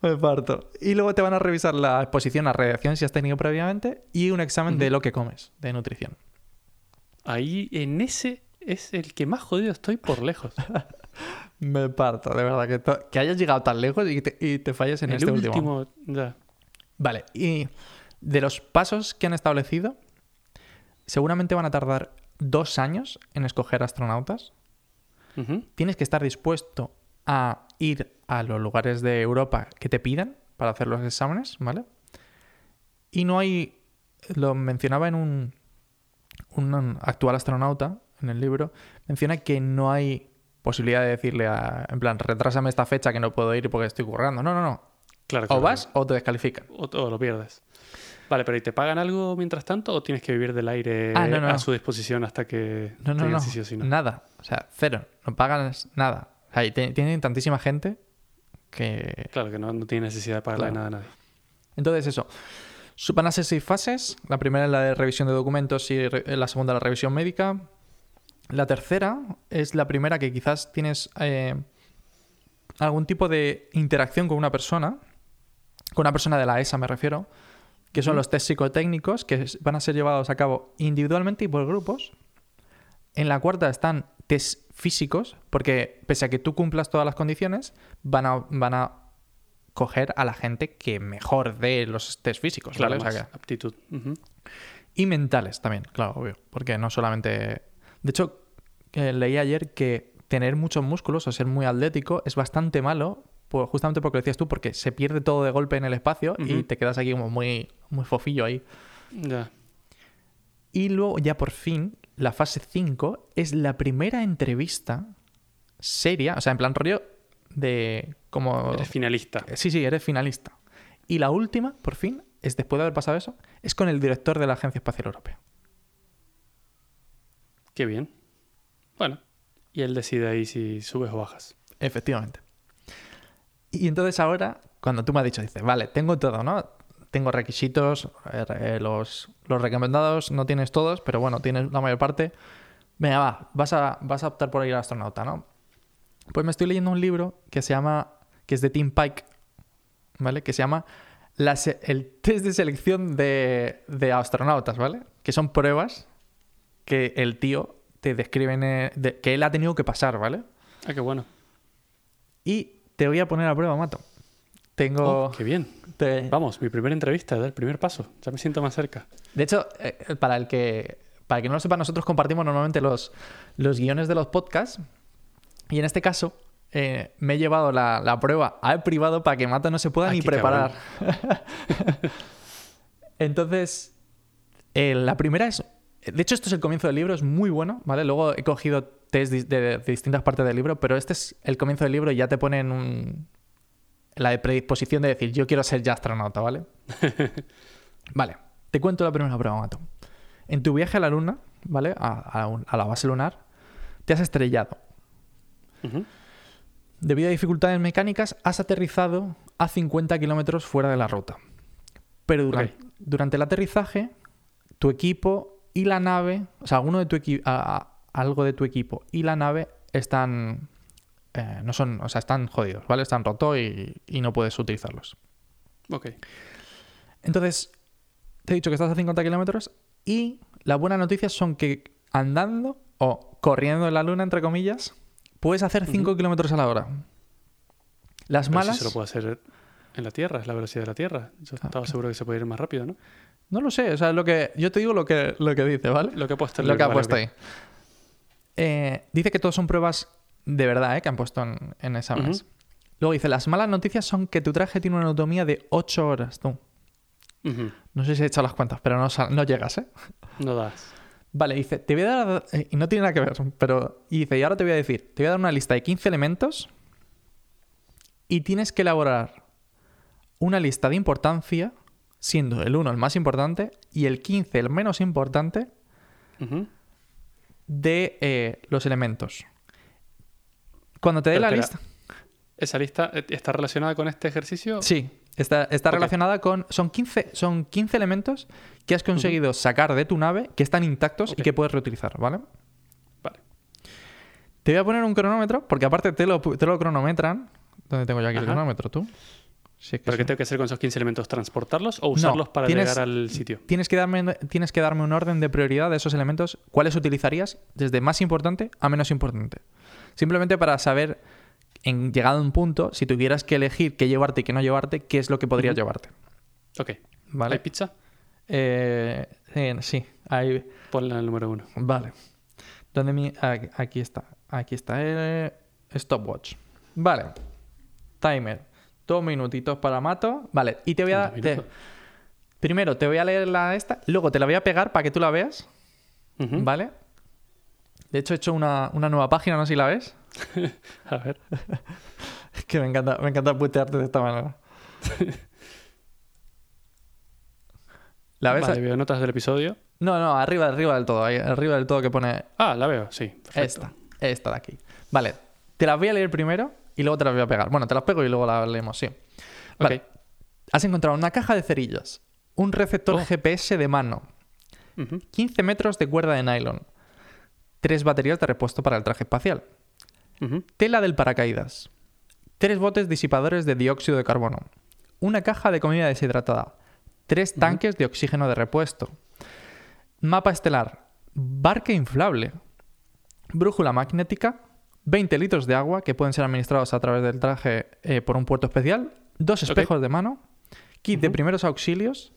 Me parto. Y luego te van a revisar la exposición a radiación si has tenido previamente y un examen de lo que comes, de nutrición. ahí en ese es el que más jodido estoy por lejos. [LAUGHS] Me parto, de verdad, que, que hayas llegado tan lejos y te, y te falles en el este último. último, ya. Vale, y de los pasos que han establecido, seguramente van a tardar dos años en escoger astronautas. Tienes que estar dispuesto a ir a los lugares de Europa que te pidan para hacer los exámenes, ¿vale? Y no hay, lo mencionaba en un, un actual astronauta en el libro, menciona que no hay posibilidad de decirle, a, en plan, retrásame esta fecha que no puedo ir porque estoy currando. No, no, no. Claro, O claro. vas o te descalifican. O, o lo pierdes. Vale, pero ¿y te pagan algo mientras tanto o tienes que vivir del aire Ah, no, no. a su disposición hasta que No, no, no. sí o no? Nada. O sea, cero. No pagan nada. O sea, tienen tantísima gente que... Claro que no, no tiene necesidad de pagarle Claro. nada a nadie. Entonces eso. Van a ser seis fases. La primera es la de revisión de documentos y la segunda la revisión médica. La tercera es la primera que quizás tienes eh, algún tipo de interacción con una persona. Con una persona de la ESA me refiero. Que son los test psicotécnicos que van a ser llevados a cabo individualmente y por grupos. En la cuarta están test físicos, porque pese a que tú cumplas todas las condiciones, van a, van a coger a la gente que mejor dé los test físicos, Claro, ¿vale? O sea más que- aptitud. Y mentales también, claro, obvio. Porque no solamente. De hecho, eh, leí ayer que tener muchos músculos o ser muy atlético es bastante malo, pues, justamente porque lo decías tú, porque se pierde todo de golpe en el espacio y te quedas aquí como muy, muy fofillo ahí. Ya. Y luego, ya por fin, la fase 5 es la primera entrevista seria, o sea, en plan rollo de como... Eres finalista. Sí, sí, eres finalista. Y la última, por fin, es después de haber pasado eso, es con el director de la Agencia Espacial Europea. Qué bien. Bueno, y él decide ahí si subes o bajas. Efectivamente. Y entonces ahora, cuando tú me has dicho, dices, vale, tengo todo, ¿no? Tengo requisitos, eh, eh, los, los recomendados no tienes todos, pero bueno, tienes la mayor parte. Venga, va, vas a, vas a optar por ir a astronauta, ¿no? Pues me estoy leyendo un libro que se llama, que es de Tim Pike, ¿vale? Que se llama la se- el test de selección de, de astronautas, ¿vale? Que son pruebas que el tío te describe, de- que él ha tenido que pasar, ¿vale? Ah, qué bueno. Y te voy a poner a prueba, Mato. Tengo. Oh, qué bien. te- Vamos, mi primera entrevista, el primer paso. Ya me siento más cerca. De hecho, eh, para el que. Para el que no lo sepa, nosotros compartimos normalmente los, los guiones de los podcasts. Y en este caso, eh, me he llevado la, la prueba al privado para que Mato no se pueda ni preparar. [LAUGHS] Entonces, eh, la primera es. De hecho, esto es el comienzo del libro, es muy bueno, ¿vale? Luego he cogido test de, distintas partes del libro, pero este es el comienzo del libro y ya te ponen un. la de predisposición de decir, yo quiero ser ya astronauta, ¿vale? [LAUGHS] vale, te cuento la primera prueba, Mato. En tu viaje a la Luna, ¿vale? A, a un- a la base lunar, te has estrellado. Debido a dificultades mecánicas, has aterrizado a 50 kilómetros fuera de la ruta. Pero durante el aterrizaje, tu equipo y la nave, o sea, alguno de tu equipo, algo de tu equipo y la nave están, eh, no son, o sea, están jodidos, ¿vale? Están rotos y, y no puedes utilizarlos. Ok. Entonces, te he dicho que estás a 50 kilómetros y las buenas noticias son que andando o corriendo en la luna, entre comillas, puedes hacer 5 Ujú. kilómetros a la hora. Las Pero malas, si se lo puede hacer en la Tierra, es la velocidad de la Tierra. Yo Ah, estaba seguro que se puede ir más rápido, ¿no? No lo sé, o sea, lo que yo te digo lo que, lo que dice, ¿vale? Lo que ha puesto Lo que ha puesto ahí. Eh, dice que todos son pruebas de verdad, ¿eh? Que han puesto en, en exámenes. Luego dice, las malas noticias son que tu traje tiene una autonomía de 8 horas, tú. No sé si he hecho las cuentas, pero no, no llegas, ¿eh? No das. Vale, dice, te voy a dar, y no tiene nada que ver, pero, y dice, y ahora te voy a decir, te voy a dar una lista de 15 elementos y tienes que elaborar una lista de importancia, siendo el 1 el más importante y el 15 el menos importante de eh, los elementos. Cuando te dé la lista... ¿Esa lista eh, está relacionada con este ejercicio? Sí, está, está relacionada con... Son 15, son 15 elementos que has conseguido sacar de tu nave que están intactos y que puedes reutilizar, ¿vale? Vale. Te voy a poner un cronómetro, porque aparte te lo, te lo cronometran. ¿Dónde tengo yo aquí el cronómetro, tú? Sí, ¿Pero qué tengo que hacer con esos 15 elementos? ¿Transportarlos o usarlos para tienes- llegar al sitio? Tienes que, darme, tienes que darme un orden de prioridad de esos elementos, cuáles utilizarías desde más importante a menos importante. Simplemente para saber, en llegado a un punto, si tuvieras que elegir qué llevarte y qué no llevarte, qué es lo que podrías llevarte. Ok. ¿Vale? ¿Hay pizza? Eh, eh, sí, ahí. Ponla en el número uno. Vale. ¿Dónde mi... aquí, aquí está. Aquí está el stopwatch. Vale. Timer. Dos minutitos para Mato. Vale. Y te voy a te-. Primero te voy a leer la esta. Luego te la voy a pegar para que tú la veas. ¿Vale? De hecho he hecho una, una nueva página, no sé si la ves. [LAUGHS] A ver. [LAUGHS] Es que me encanta, me encanta putearte de esta manera. ¿La ves? Vale, veo notas del episodio. No, no, arriba, arriba del todo. ahí, arriba del todo que pone Ah, la veo, sí. Perfecto. Esta, esta de aquí. Vale, te las voy a leer primero y luego te las voy a pegar. Bueno, te las pego y luego las leemos, sí. Vale. Has encontrado una caja de cerillas, un receptor Oh. GPS de mano, Ujú. 15 metros de cuerda de nylon, tres baterías de repuesto para el traje espacial, tela del paracaídas, tres botes disipadores de dióxido de carbono, una caja de comida deshidratada, tres tanques de oxígeno de repuesto, mapa estelar, barca inflable, brújula magnética, 20 litros de agua que pueden ser administrados a través del traje eh, por un puerto especial, dos espejos de mano, kit de primeros auxilios,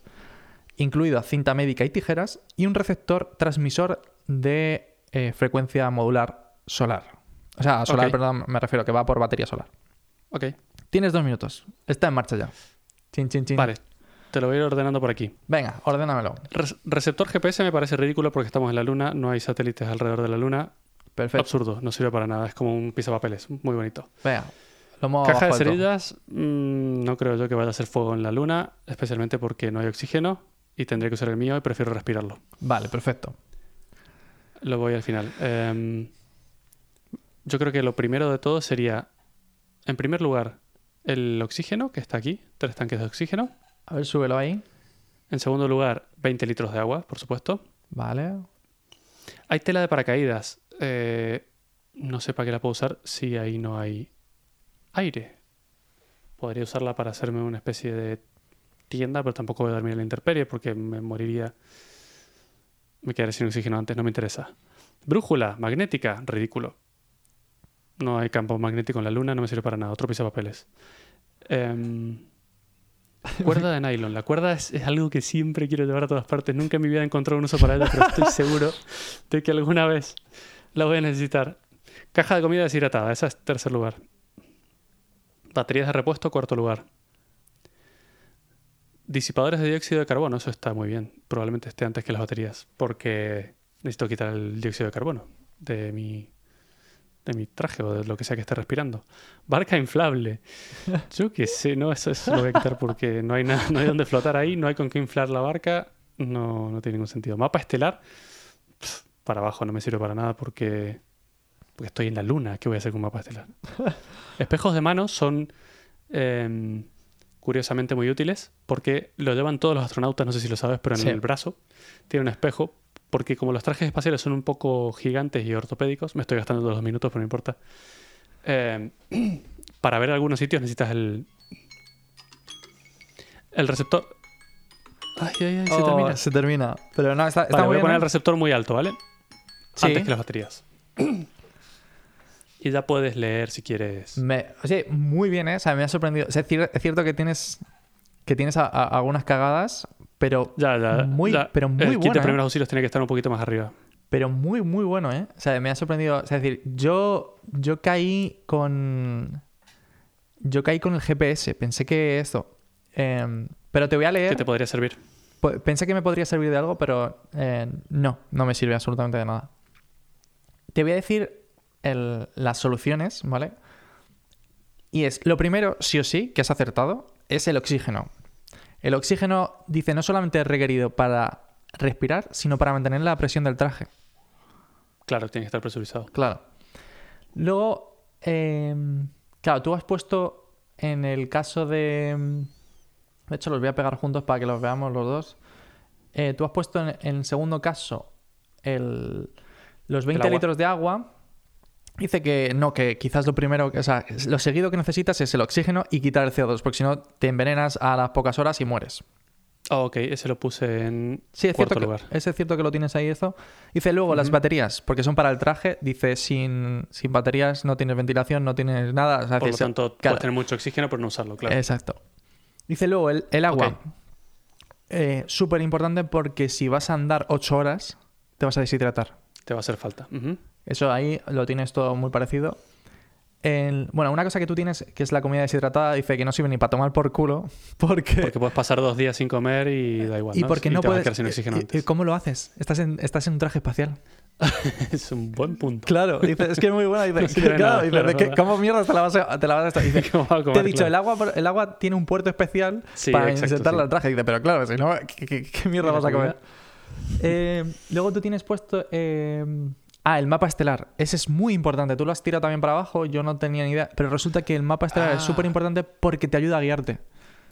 incluida cinta médica y tijeras, y un receptor transmisor de eh, frecuencia modular solar. O sea, solar, Ok. perdón, me refiero que va por batería solar. Ok. Tienes dos minutos. Está en marcha ya. Chin, chin, chin. Vale. Te lo voy a ir ordenando por aquí. Venga, ordénamelo. Receptor GPS me parece ridículo porque estamos en la Luna, no hay satélites alrededor de la Luna. Perfecto. Absurdo, no sirve para nada. Es como un pisapapeles, muy bonito. Venga. Lo Caja de cerillas, mm, no creo yo que vaya a hacer fuego en la Luna, especialmente porque no hay oxígeno y tendré que usar el mío y prefiero respirarlo. Vale, perfecto. Lo voy al final. Em, yo creo que lo primero de todo sería, en primer lugar, el oxígeno, que está aquí, tres tanques de oxígeno. A ver, súbelo ahí. En segundo lugar, 20 litros de agua, por supuesto. Vale. Hay tela de paracaídas. Eh, no sé para qué la puedo usar si ahí no hay aire. Podría usarla para hacerme una especie de tienda, pero tampoco voy a dormir en la intemperie porque me moriría. Me quedaré sin oxígeno antes, no me interesa. Brújula, magnética, ridículo. No hay campo magnético en la luna, no me sirve para nada. Otro pisapapeles. Em, [LAUGHS] cuerda de nylon. La cuerda es, es algo que siempre quiero llevar a todas partes. Nunca en mi vida he encontrado un uso para ella, pero estoy seguro de que alguna vez la voy a necesitar. Caja de comida deshidratada, esa es tercer lugar. Baterías de repuesto, cuarto lugar. Disipadores de dióxido de carbono, eso está muy bien. Probablemente esté antes que las baterías, porque necesito quitar el dióxido de carbono de mi, de mi traje o de lo que sea que esté respirando. Barca inflable. [LAUGHS] Yo qué sé, no, eso, eso lo voy a quitar porque no hay nada, no hay donde flotar ahí, no hay con qué inflar la barca. No, no tiene ningún sentido. Mapa estelar, pf, para abajo no me sirve para nada porque, porque estoy en la luna. ¿Qué voy a hacer con un mapa estelar? [LAUGHS] Espejos de mano son em, curiosamente muy útiles porque lo llevan todos los astronautas, no sé si lo sabes, pero en Sí. el brazo tiene un espejo porque como los trajes espaciales son un poco gigantes y ortopédicos, me estoy gastando todos los minutos, pero no importa. em, [CLEARS THROAT] para ver algunos sitios necesitas el el receptor. Ay, ay, ay, se Oh, termina. Se termina. Pero no, está, está Vale, voy a poner el bien. ¿eh? receptor muy alto, ¿vale? Sí. Antes que las baterías. y ya puedes leer si quieres. Me- oye, muy bien, ¿eh? O sea, me ha sorprendido. O sea, es, cier- es cierto que tienes que tienes a- a- algunas cagadas, pero Ya, ya. muy, ya. pero muy el kit de bueno, ¿eh? primeros auxilios tiene que estar un poquito más arriba. Pero muy, muy bueno, ¿eh? O sea, me ha sorprendido. O sea, es decir, yo, yo caí con. Yo caí con el GPS. Pensé que esto. em, pero te voy a leer. ¿Qué te podría servir? Pensé que me podría servir de algo, pero eh, no, no me sirve absolutamente de nada. Te voy a decir el- las soluciones, ¿vale? Y es, lo primero, sí o sí, que has acertado, es el oxígeno. El oxígeno, dice, no solamente es requerido para respirar, sino para mantener la presión del traje. Claro, tiene que estar presurizado. Claro. Luego, eh, claro, tú has puesto en el caso de... De hecho, los voy a pegar juntos para que los veamos los dos. Eh, tú has puesto en, en el segundo caso el- los 20 agua. litros de agua. Dice que no, que quizás lo primero, o sea, lo seguido que necesitas es el oxígeno y quitar el CO2, porque si no te envenenas a las pocas horas y mueres. Ah, ok, ese lo puse en Sí, es cuarto cierto, que, lugar. es cierto que lo tienes ahí eso. Dice luego las baterías, porque son para el traje. Dice sin, sin baterías no tienes ventilación, no tienes nada. o sea, Por lo tanto, puedes tener mucho oxígeno, pero no usarlo, claro. Exacto. Dice luego el, el agua. Eh, Súper importante porque si vas a andar 8 horas, te vas a deshidratar. Te va a hacer falta. Eso ahí lo tienes todo muy parecido. El- bueno, una cosa que tú tienes, que es la comida deshidratada, dice que no sirve ni para tomar por culo, [LAUGHS] porque... Porque puedes pasar dos días sin comer y da igual. y ¿no? porque no te vas a puedes... quedar sin oxígeno eh, eh, antes. ¿Cómo lo haces? Estás en, estás en un traje espacial. [LAUGHS] es un buen punto. Claro, dice, es que es muy buena. Dice, [LAUGHS] No claro, nada, dice, claro, ¿de qué- verdad. ¿cómo mierda te la vas a, te la vas a estar? Dice, ¿Cómo va a te he comer, dicho, claro? el agua, el agua tiene un puerto especial Sí, para insertarla sí. al traje. Dice, pero claro, si no, ¿qué, qué- qué mierda ¿Y la vas a comida? Eh, luego tú tienes puesto... eh, ah, el mapa estelar. Ese es muy importante. Tú lo has tirado también para abajo, yo no tenía ni idea. Pero resulta que el mapa estelar es Ah. súper importante porque te ayuda a guiarte.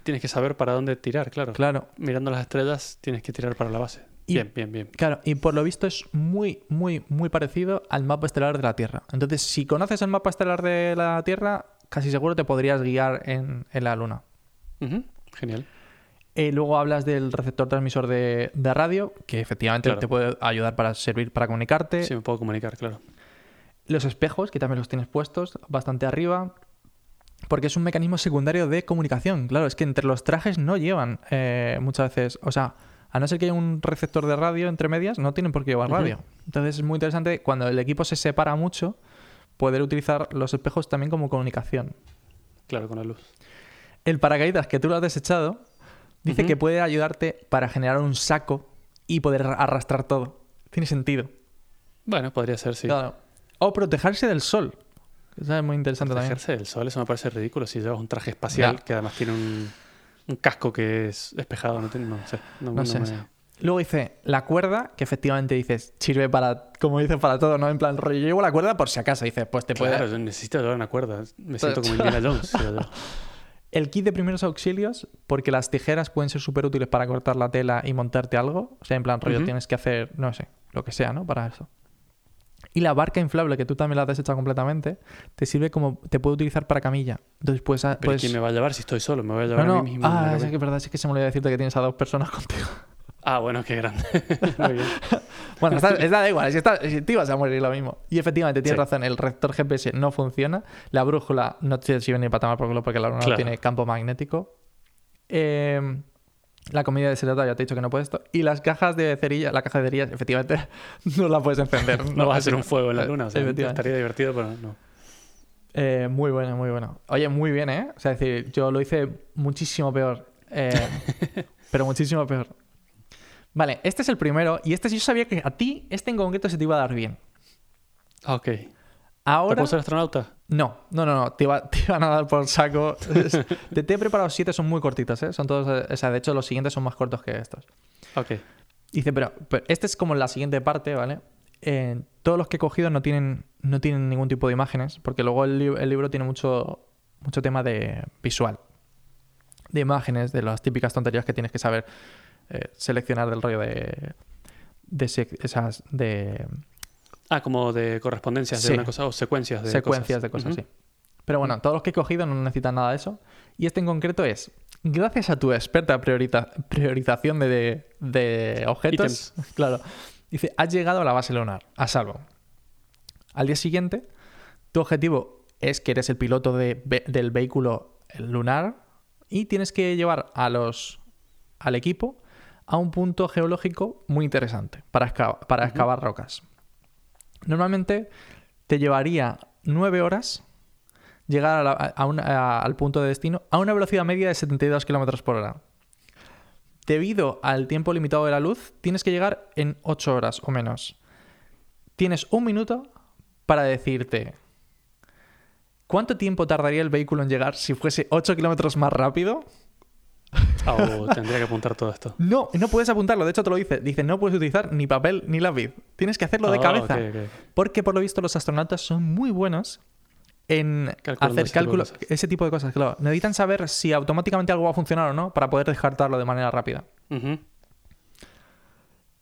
Tienes que saber para dónde tirar, claro. Claro. Mirando las estrellas, tienes que tirar para la base. Y- Bien, bien, bien. Claro, y por lo visto es muy, muy, muy parecido al mapa estelar de la Tierra. Entonces, si conoces el mapa estelar de la Tierra, casi seguro te podrías guiar en, en la Luna. Genial. Eh, luego hablas del receptor transmisor de, de radio, que efectivamente Claro. te puede ayudar para servir para comunicarte. Sí, me puedo comunicar, claro. Los espejos, que también los tienes puestos bastante arriba, porque es un mecanismo secundario de comunicación. Claro, es que entre los trajes no llevan eh, muchas veces, o sea, a no ser que haya un receptor de radio entre medias, no tienen por qué llevar radio. Entonces es muy interesante cuando el equipo se separa mucho, poder utilizar los espejos también como comunicación. Claro, con la luz. El paracaídas que tú lo has desechado, dice que puede ayudarte para generar un saco y poder arrastrar todo. Tiene sentido. Bueno, podría ser, sí. Claro. O protegerse del sol. Eso es muy interesante también. Protegerse del sol, eso me parece ridículo. Si llevas un traje espacial Ya. que además tiene un, un casco que es despejado, no, tiene- no sé. No, No no sé, me- sí. Luego dice la cuerda, que efectivamente dices, sirve para, como dices, para todo, ¿no? En plan, rollo, yo llevo la cuerda por si acaso. Dices, pues te puede. Claro, yo necesito llevar una cuerda. Me siento como [LAUGHS] Indiana Jones. El kit de primeros auxilios, porque las tijeras pueden ser súper útiles para cortar la tela y montarte algo. O sea, en plan, rollo, tienes que hacer, no sé, lo que sea, ¿no? Para eso. Y la barca inflable, que tú también la has desechado completamente, te sirve como, te puede utilizar para camilla. Entonces, puedes. Pero puedes- ¿quién me va a llevar si estoy solo? Me voy a No, llevar a no. mí mismo. Ah, es que es verdad, es que se me olvidó decirte que tienes a dos personas [LAUGHS] contigo. Ah, bueno, qué grande. [LAUGHS] Muy bien. Bueno, está, está da igual, si, está, si te ibas a morir lo mismo. Y efectivamente, tienes Sí. razón, el receptor GPS no funciona, la brújula no te sirve ni para tomar por culo porque la luna no tiene campo magnético. Eh, la comida deshidratada ya te he dicho que no puedes esto. Y las cajas de cerillas, la caja de cerillas, efectivamente, [LAUGHS] no la puedes encender. No vas a hacer [LAUGHS] un fuego en la luna. O sea, estaría divertido, pero no. Eh, muy bueno, muy bueno. Oye, muy bien, ¿eh? O sea, es decir, yo lo hice muchísimo peor. eh, pero muchísimo peor. Vale, este es el primero. Y este yo sabía que a ti, este en concreto, se te iba a dar bien. Ah, Ok. Ahora. puedo ser astronauta? No, no, no, no. Te, iba- [LAUGHS] te iban a dar por saco. te, te he preparado siete, son muy cortitos, ¿eh? Son todos. O sea, de hecho, los siguientes son más cortos que estos. Ok. Dice, pero, pero este es como la siguiente parte, ¿vale? Eh, todos los que he cogido no tienen, no tienen ningún tipo de imágenes, porque luego el, li- el libro tiene mucho, mucho tema de visual, de imágenes, de las típicas tonterías que tienes que saber eh, seleccionar del rollo de, esas de Ah, como de correspondencias Sí. de una cosa o secuencias de secuencias cosas. de cosas, sí. Pero bueno, todos los que he cogido no necesitan nada de eso. Y este en concreto es, gracias a tu experta priorita- priorización de, de objetos, [LAUGHS] claro, dice, has llegado a la base lunar, a salvo. Al día siguiente, tu objetivo es que eres el piloto de- ve- del vehículo lunar y tienes que llevar a los, al equipo a un punto geológico muy interesante para, para excavar rocas. Normalmente te llevaría nueve horas llegar a la- a un- a- al punto de destino a una velocidad media de 72 km por hora. Debido al tiempo limitado de la luz, tienes que llegar en 8 horas o menos. Tienes un minuto para decirte cuánto tiempo tardaría el vehículo en llegar si fuese 8 kilómetros más rápido. Ah, o tendría que apuntar todo esto. No, no puedes apuntarlo, de hecho te lo dice. Dice, no puedes utilizar ni papel ni lápiz. Tienes que hacerlo de Ah, cabeza. Porque por lo visto los astronautas son muy buenos en hacer cálculos, ese tipo de cosas. Claro. Necesitan saber si automáticamente algo va a funcionar o no para poder descartarlo de manera rápida.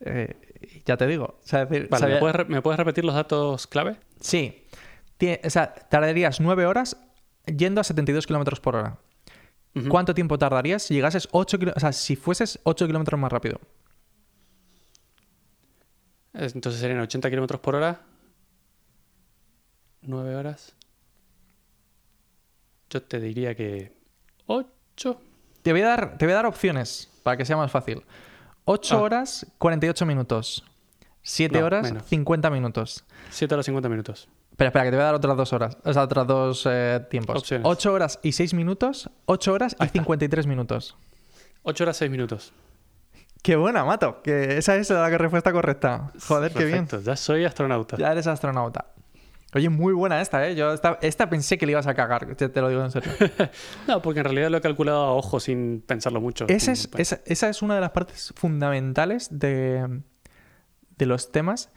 Eh, ya te digo. o sea, es decir, Vale, sabía- ¿me, puedes, re- me puedes repetir los datos clave? Sí. Tie- o sea, tardarías 9 horas yendo a 72 kilómetros por hora. ¿Cuánto tiempo tardarías si llegases 8 kilómetros? O sea, si fueses 8 kilómetros más rápido. Es- Entonces serían 80 kilómetros por hora. 9 horas. Yo te diría que 8. Te voy a dar, te voy a dar opciones para que sea más fácil. 8 Ah. horas, 48 minutos. 7 No, horas, menos. 50 minutos. 7 horas 50 minutos. Espera, espera, que te voy a dar otras dos horas. O sea, otras dos eh, tiempos. Opciones. 8 horas y 6 minutos, 8 horas y Ahí está. 53 minutos. 8 horas 6 minutos. Qué buena, Mato. Que esa es la respuesta correcta. Joder, qué bien. Ya soy astronauta. Ya eres astronauta. Oye, muy buena esta, ¿eh? Yo esta, esta pensé que le ibas a cagar, te, te lo digo en serio. [LAUGHS] No, porque en realidad lo he calculado a ojo sin pensarlo mucho. esa, es, esa es una de las partes fundamentales de, de los temas.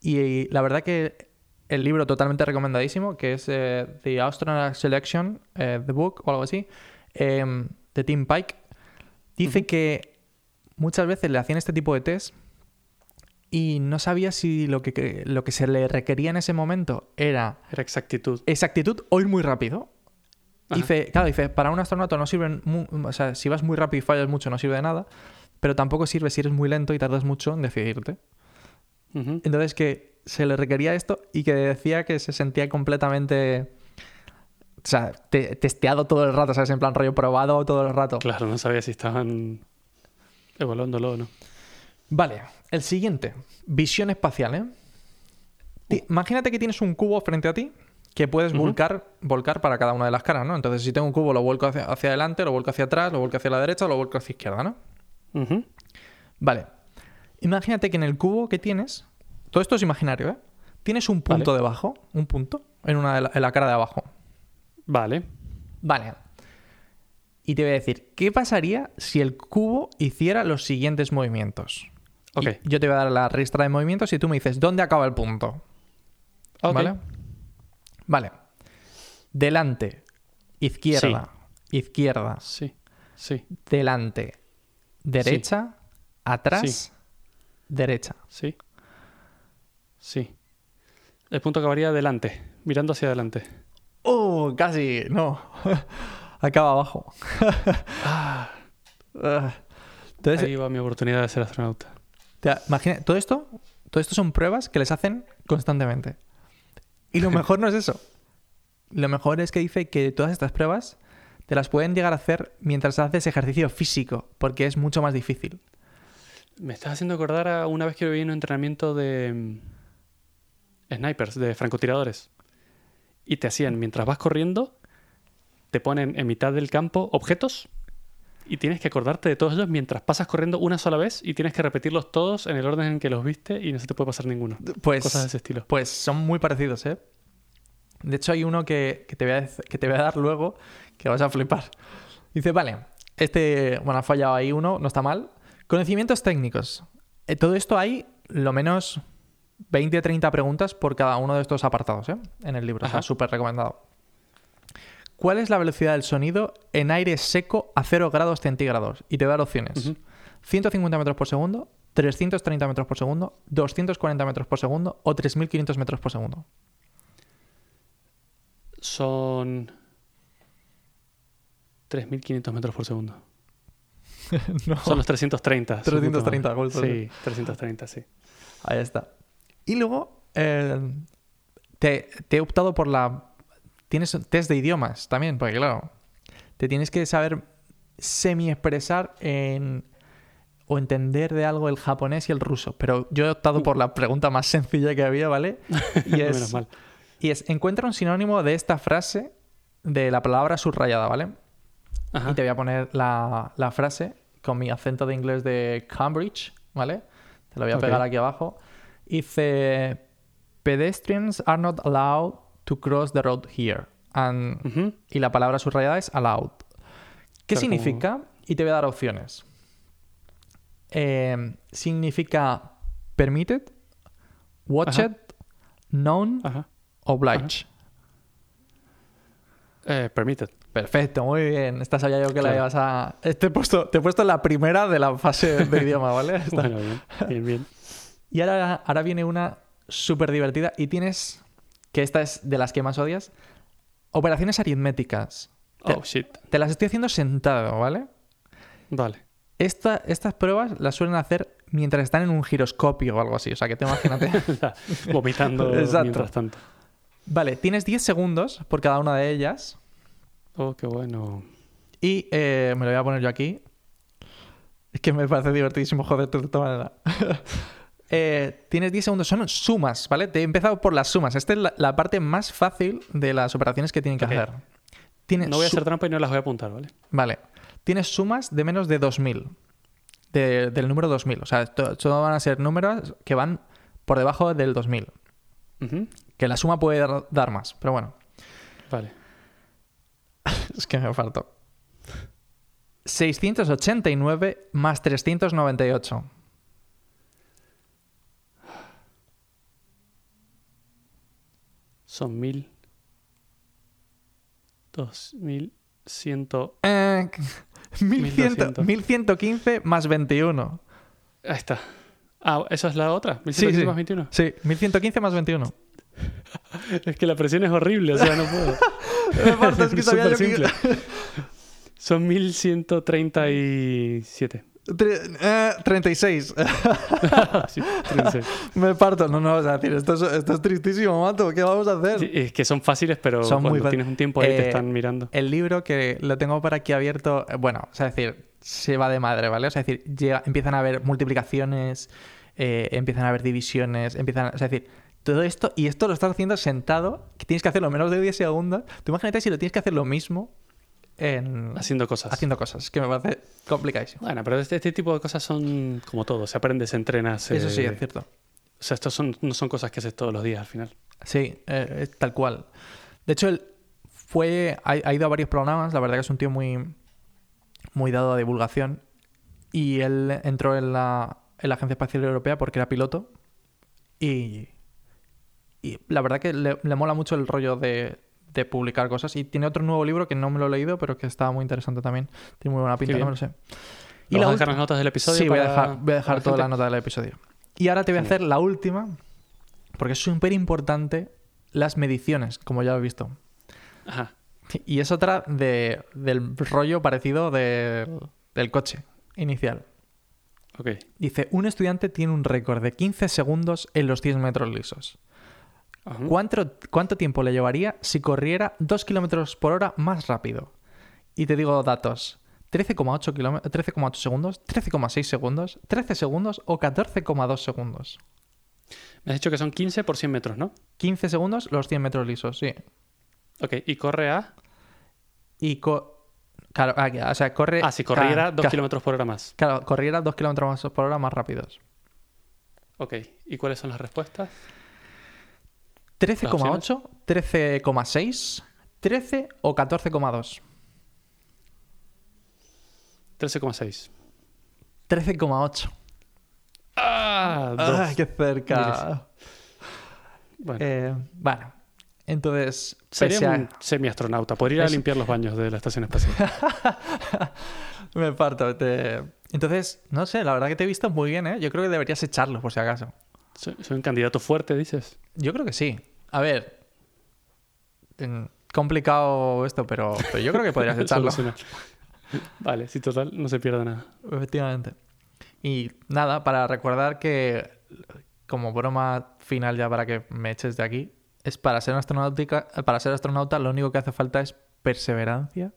Y la verdad que el libro totalmente recomendadísimo, que es eh, The Astronaut Selection, eh, The Book o algo así, eh, de Tim Pike, dice que muchas veces le hacían este tipo de test y no sabía si lo que, lo que se le requería en ese momento era Era exactitud. exactitud o ir muy rápido. Ajá. Dice, claro, dice, para un astronauta no sirven, mu- o sea, si vas muy rápido y fallas mucho no sirve de nada, pero tampoco sirve si eres muy lento y tardas mucho en decidirte. Entonces que se le requería esto y que decía que se sentía completamente, o sea, te- testeado todo el rato, ¿sabes? En plan rollo probado todo el rato. Claro, no sabía si estaban evaluándolo o no. Vale, el siguiente, visión espacial, ¿eh? Ti- Imagínate que tienes un cubo frente a ti que puedes volcar, volcar para cada una de las caras, ¿no? Entonces, si tengo un cubo, lo vuelco hacia, hacia adelante, lo vuelco hacia atrás, lo vuelco hacia la derecha, lo vuelco hacia izquierda, ¿no? Vale. Imagínate que en el cubo que tienes, todo esto es imaginario, ¿eh? Tienes un punto debajo, un punto, en, una de la, en la cara de abajo. Vale. Vale. Y te voy a decir, ¿qué pasaría si el cubo hiciera los siguientes movimientos? Ok. Y yo te voy a dar la ristra de movimientos y tú me dices, ¿dónde acaba el punto? Ok. ¿Vale? Vale. Delante, izquierda, izquierda, Sí. Sí. delante, derecha, atrás, Sí. derecha. Sí. Sí. El punto acabaría adelante, mirando hacia adelante. ¡Oh! Casi, no. [LAUGHS] Acaba abajo. Ah, Ah. Entonces, ahí va mi oportunidad de ser astronauta. te imagina, todo esto, todo esto son pruebas que les hacen constantemente. Y lo [LAUGHS] mejor no es eso. Lo mejor es que dice que todas estas pruebas te las pueden llegar a hacer mientras haces ejercicio físico, porque es mucho más difícil. Me estás haciendo acordar a una vez que vi un entrenamiento de mm, snipers, de francotiradores. Y te hacían, mientras vas corriendo, te ponen en mitad del campo objetos y tienes que acordarte de todos ellos mientras pasas corriendo una sola vez y tienes que repetirlos todos en el orden en que los viste y no se te puede pasar ninguno. Pues, Cosas de ese estilo. pues son muy parecidos, ¿eh? De hecho, hay uno que, que te voy a, que te voy a dar luego que vas a flipar. Dice, vale, este, bueno, ha fallado ahí uno, no está mal. Conocimientos técnicos. Eh, todo esto hay lo menos 20 30 preguntas por cada uno de estos apartados, ¿eh? En el libro, o sea, Ajá. súper recomendado. ¿Cuál es la velocidad del sonido en aire seco a 0 grados centígrados? Y te voy a dar opciones. Ujú. 150 metros por segundo, 330 metros por segundo, 240 metros por segundo o 3500 metros por segundo. Son 3.500 metros por segundo. [LAUGHS] no. Son los 330. su puta 330 madre. justo, Sí, 330, sí. Ahí está. Y luego, eh, te, te he optado por la... Tienes test de idiomas también, porque claro, te tienes que saber semi-expresar en... o entender de algo el japonés y el ruso. Pero yo he optado por la pregunta más sencilla que había, ¿vale? [LAUGHS] Y Menos es, mal. y es, encuentra un sinónimo de esta frase de la palabra subrayada, ¿vale? Ajá. Y te voy a poner la, la frase con mi acento de inglés de Cambridge, ¿vale? Te lo voy a pegar aquí abajo. Dice, pedestrians are not allowed to cross the road here. And-. Y la palabra subrayada es allowed. ¿Qué como- significa? Y te voy a dar opciones. Eh, significa permitted, watched, known, Ajá. obliged. Eh, permitted. Perfecto, muy bien. Esta sabía yo que la ibas a. Te he, puesto, te he puesto la primera de la fase de [LAUGHS] idioma, ¿vale? Esta. Bueno, bien, bien, bien. Y ahora, ahora viene una súper divertida y tienes, que esta es de las que más odias, operaciones aritméticas. Te, Oh, shit. te las estoy haciendo sentado, ¿vale? Vale. Esta- estas pruebas las suelen hacer mientras están en un giroscopio o algo así. O sea, que te imagínate. [LAUGHS] Vomitando [LAUGHS] Exacto. mientras tanto. vale, tienes 10 segundos por cada una de ellas. Oh, qué bueno. Y eh, me lo voy a poner yo aquí. Es que me parece divertidísimo joderte de esta manera. [LAUGHS] Eh, tienes 10 segundos, son sumas, ¿vale? Te he empezado por las sumas. Esta es la, la parte más fácil de las operaciones que tienen que hacer. Tienes No voy a hacer trampa y no las voy a apuntar, ¿vale? Vale. Tienes sumas de menos de 2000. De- del número 2000. O sea, esto van a ser números que van por debajo del 2000. Ujú. Que la suma puede dar, dar más, pero bueno. Vale. [LAUGHS] Es que me faltó. 689 más 398. Son mil. Dos mil ciento. Eh, 1100 1200. 1115 más 21. Ahí está. Ah, ¿eso es la otra? Sí, ¿1115 sí. más 21? Sí, 1115 más 21. [LAUGHS] Es que la presión es horrible, o sea, no puedo. [LAUGHS] Me falta, es que [LAUGHS] sabía yo que-. Son 1137. Tre- eh, 36. [LAUGHS] Sí, 36. [LAUGHS] Me parto. No, no, o sea, decir, esto es, esto es tristísimo, mato. ¿Qué vamos a hacer? Sí, es que son fáciles, pero Son cuando tienes un tiempo ahí Eh, te están mirando. El libro que lo tengo por aquí abierto, eh, bueno, o sea, decir, se va de madre, ¿vale? O sea, decir, llega- empiezan a haber multiplicaciones, eh, empiezan a haber divisiones, empiezan a, o sea, decir, todo esto, y esto lo estás haciendo sentado, que tienes que hacerlo menos de 10 segundos. Tú imagínate si lo tienes que hacer lo mismo en, Haciendo cosas. haciendo cosas, que me parece complicadísimo. Bueno, pero este, este tipo de cosas son como todo. Se aprende, se entrena. se- Eso sí, es cierto. O sea, estos son, no son cosas que haces todos los días al final. Sí, eh, es tal cual. De hecho, él fue, ha, ha ido a varios programas, la verdad que es un tío muy, muy dado a divulgación. Y él entró en la, en la Agencia Espacial Europea porque era piloto. Y, y la verdad que le, le mola mucho el rollo de, de publicar cosas. Y tiene otro nuevo libro que no me lo he leído, pero que está muy interesante también. Tiene muy buena pinta, no me lo sé. ¿Y ¿Vas a dejar las notas del episodio? Sí, voy a dejar, voy a dejar para la toda la gente? nota del episodio. Y ahora te voy a hacer la última, porque es súper importante las mediciones, como ya lo he visto. Ajá. Y es otra de, del rollo parecido del- del coche inicial. Dice, un estudiante tiene un récord de 15 segundos en los 100 metros lisos. ¿Cuánto, ¿Cuánto tiempo le llevaría si corriera 2 kilómetros por hora más rápido? Y te digo datos. 13,8 kilóme- 13,8 segundos, 13,6 segundos, 13 segundos o 14,2 segundos. Me has dicho que son 15 por 100 metros, ¿no? 15 segundos los 100 metros lisos, sí. Ok. Y corre a... Y co- claro, ah, o sea, corre... Ah, si corriera ca- 2 ca- kilómetros por hora más. Claro, corriera 2 kilómetros por hora más rápidos. Ok. ¿Y cuáles son las respuestas? 13,8, 13,6, 13 o 14,2. 13,6. 13,8. ¡Ah! ¡Ah, qué cerca! Bueno, Eh, bueno, entonces, sería a- un semi-astronauta. Podría ir a Es- limpiar los baños de la estación espacial. [LAUGHS] me parto. te- Entonces, no sé, la verdad que te he visto muy bien, ¿eh? Yo creo que deberías echarlo, por si acaso. Soy, un candidato fuerte, dices. Yo creo que sí. A ver, complicado esto, pero, pero yo creo que podrías [LAUGHS] echarlo. Vale, sí, total, no se pierde nada. Efectivamente. Y nada, para recordar que como broma final ya para que me eches de aquí, es para ser astronautica, para ser astronauta lo único que hace falta es perseverancia.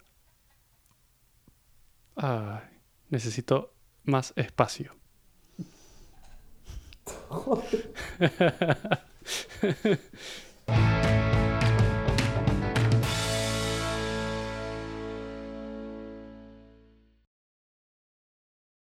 Ay, necesito más espacio. と思っ。[LAUGHS]